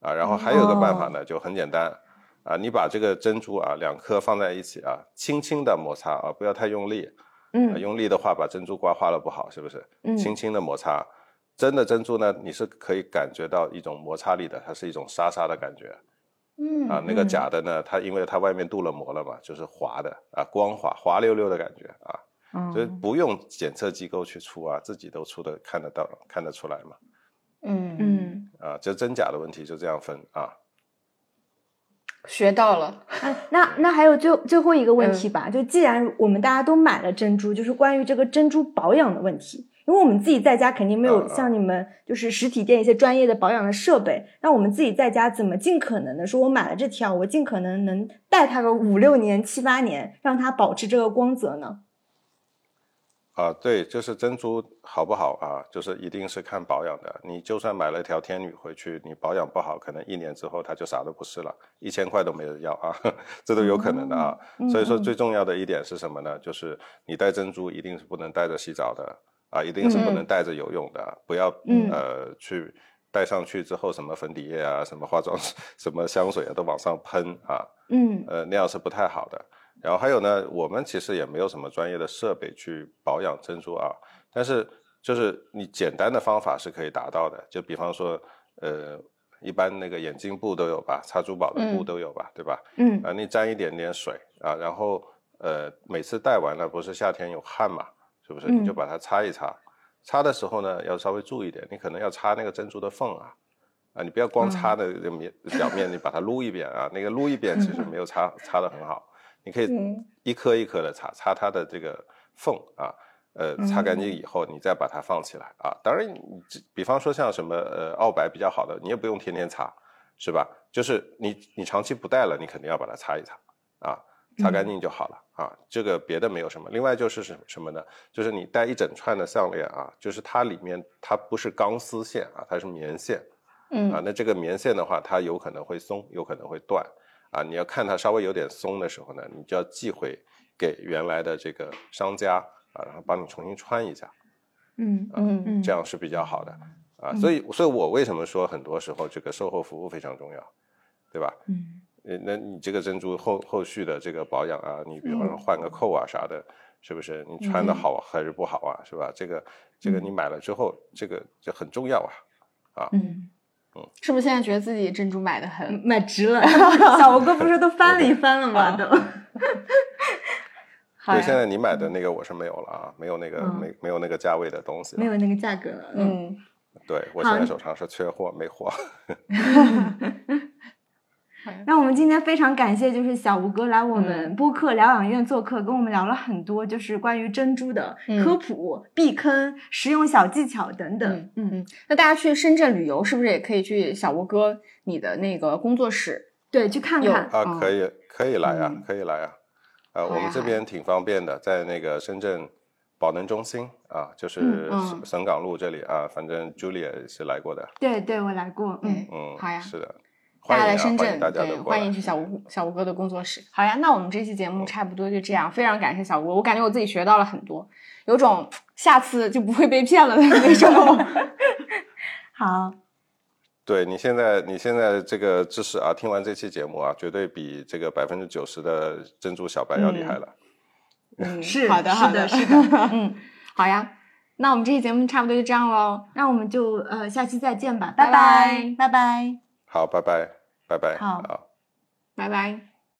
啊。然后还有个办法呢，就很简单啊，你把这个珍珠啊两颗放在一起啊，轻轻的摩擦啊，不要太用力。嗯，用力的话把珍珠刮花了不好，是不是？嗯，轻轻的摩擦，真的珍珠呢，你是可以感觉到一种摩擦力的，它是一种沙沙的感觉。嗯，啊，那个假的呢，它因为它外面镀了膜了嘛，就是滑的啊，光滑滑溜溜的感觉啊。嗯，所以不用检测机构去出啊，自己都出的看得到看得出来嘛。嗯嗯，啊，就真假的问题就这样分啊。学到了，那那还有最最后一个问题吧，就既然我们大家都买了珍珠，就是关于这个珍珠保养的问题，因为我们自己在家肯定没有像你们就是实体店一些专业的保养的设备，那我们自己在家怎么尽可能的说，我买了这条，我尽可能能戴它个五六年、七八年，让它保持这个光泽呢？啊，对，就是珍珠好不好啊？就是一定是看保养的。你就算买了一条天女回去，你保养不好，可能一年之后它就啥都不是了，一千块都没人要啊，这都有可能的啊。所以说最重要的一点是什么呢？就是你戴珍珠一定是不能戴着洗澡的啊，一定是不能戴着游泳的，不要呃去戴上去之后什么粉底液啊、什么化妆、什么香水啊都往上喷啊，嗯，呃那样是不太好的。然后还有呢，我们其实也没有什么专业的设备去保养珍珠啊，但是就是你简单的方法是可以达到的，就比方说，呃，一般那个眼镜布都有吧，擦珠宝的布都有吧，对吧？嗯，啊，你沾一点点水啊，然后呃，每次戴完了不是夏天有汗嘛，是不是？你就把它擦一擦，擦的时候呢要稍微注意点，你可能要擦那个珍珠的缝啊，啊，你不要光擦的面表面，你把它撸一遍啊，那个撸一遍其实没有擦 擦的很好，你可以一颗一颗的擦，擦它的这个缝啊，呃，擦干净以后你再把它放起来啊。当然，你比方说像什么呃澳白比较好的，你也不用天天擦，是吧？就是你你长期不戴了，你肯定要把它擦一擦啊，擦干净就好了啊。这个别的没有什么。另外就是什什么呢？就是你戴一整串的项链啊，就是它里面它不是钢丝线啊，它是棉线。嗯啊，那这个棉线的话，它有可能会松，有可能会断，啊，你要看它稍微有点松的时候呢，你就要寄回给原来的这个商家啊，然后帮你重新穿一下，嗯嗯嗯，这样是比较好的啊。所以，所以我为什么说很多时候这个售后服务非常重要，对吧？嗯，呃，那你这个珍珠后后续的这个保养啊，你比方说换个扣啊啥的，是不是？你穿的好还是不好啊？是吧？这个这个你买了之后，这个就很重要啊，啊。嗯。是不是现在觉得自己珍珠买的很买值了？小吴哥不是都翻了一番了吗？都。对，现在你买的那个我是没有了啊，没有那个没没有那个价位的东西，没有那个价格了。嗯，对我现在手上是缺货，没货。那我们今天非常感谢，就是小吴哥来我们播客疗养院做客，跟我们聊了很多，就是关于珍珠的科普、避坑、实用小技巧等等。嗯嗯，那大家去深圳旅游，是不是也可以去小吴哥你的那个工作室？对，去看看啊，可以可以来啊，可以来啊。呃，我们这边挺方便的，在那个深圳宝能中心啊，就是省港路这里啊，反正 Julia 是来过的。对对，我来过。嗯嗯，好呀，是的。大家来深圳，对，欢迎去小吴小吴哥的工作室。好呀，那我们这期节目差不多就这样，非常感谢小吴，我感觉我自己学到了很多，有种下次就不会被骗了的那种。好，对你现在你现在这个知识啊，听完这期节目啊，绝对比这个百分之九十的珍珠小白要厉害了。嗯，是好的，好的，是的，嗯，好呀，那我们这期节目差不多就这样喽，那我们就呃下期再见吧，拜拜，拜拜。好，拜拜，拜拜，好，拜拜。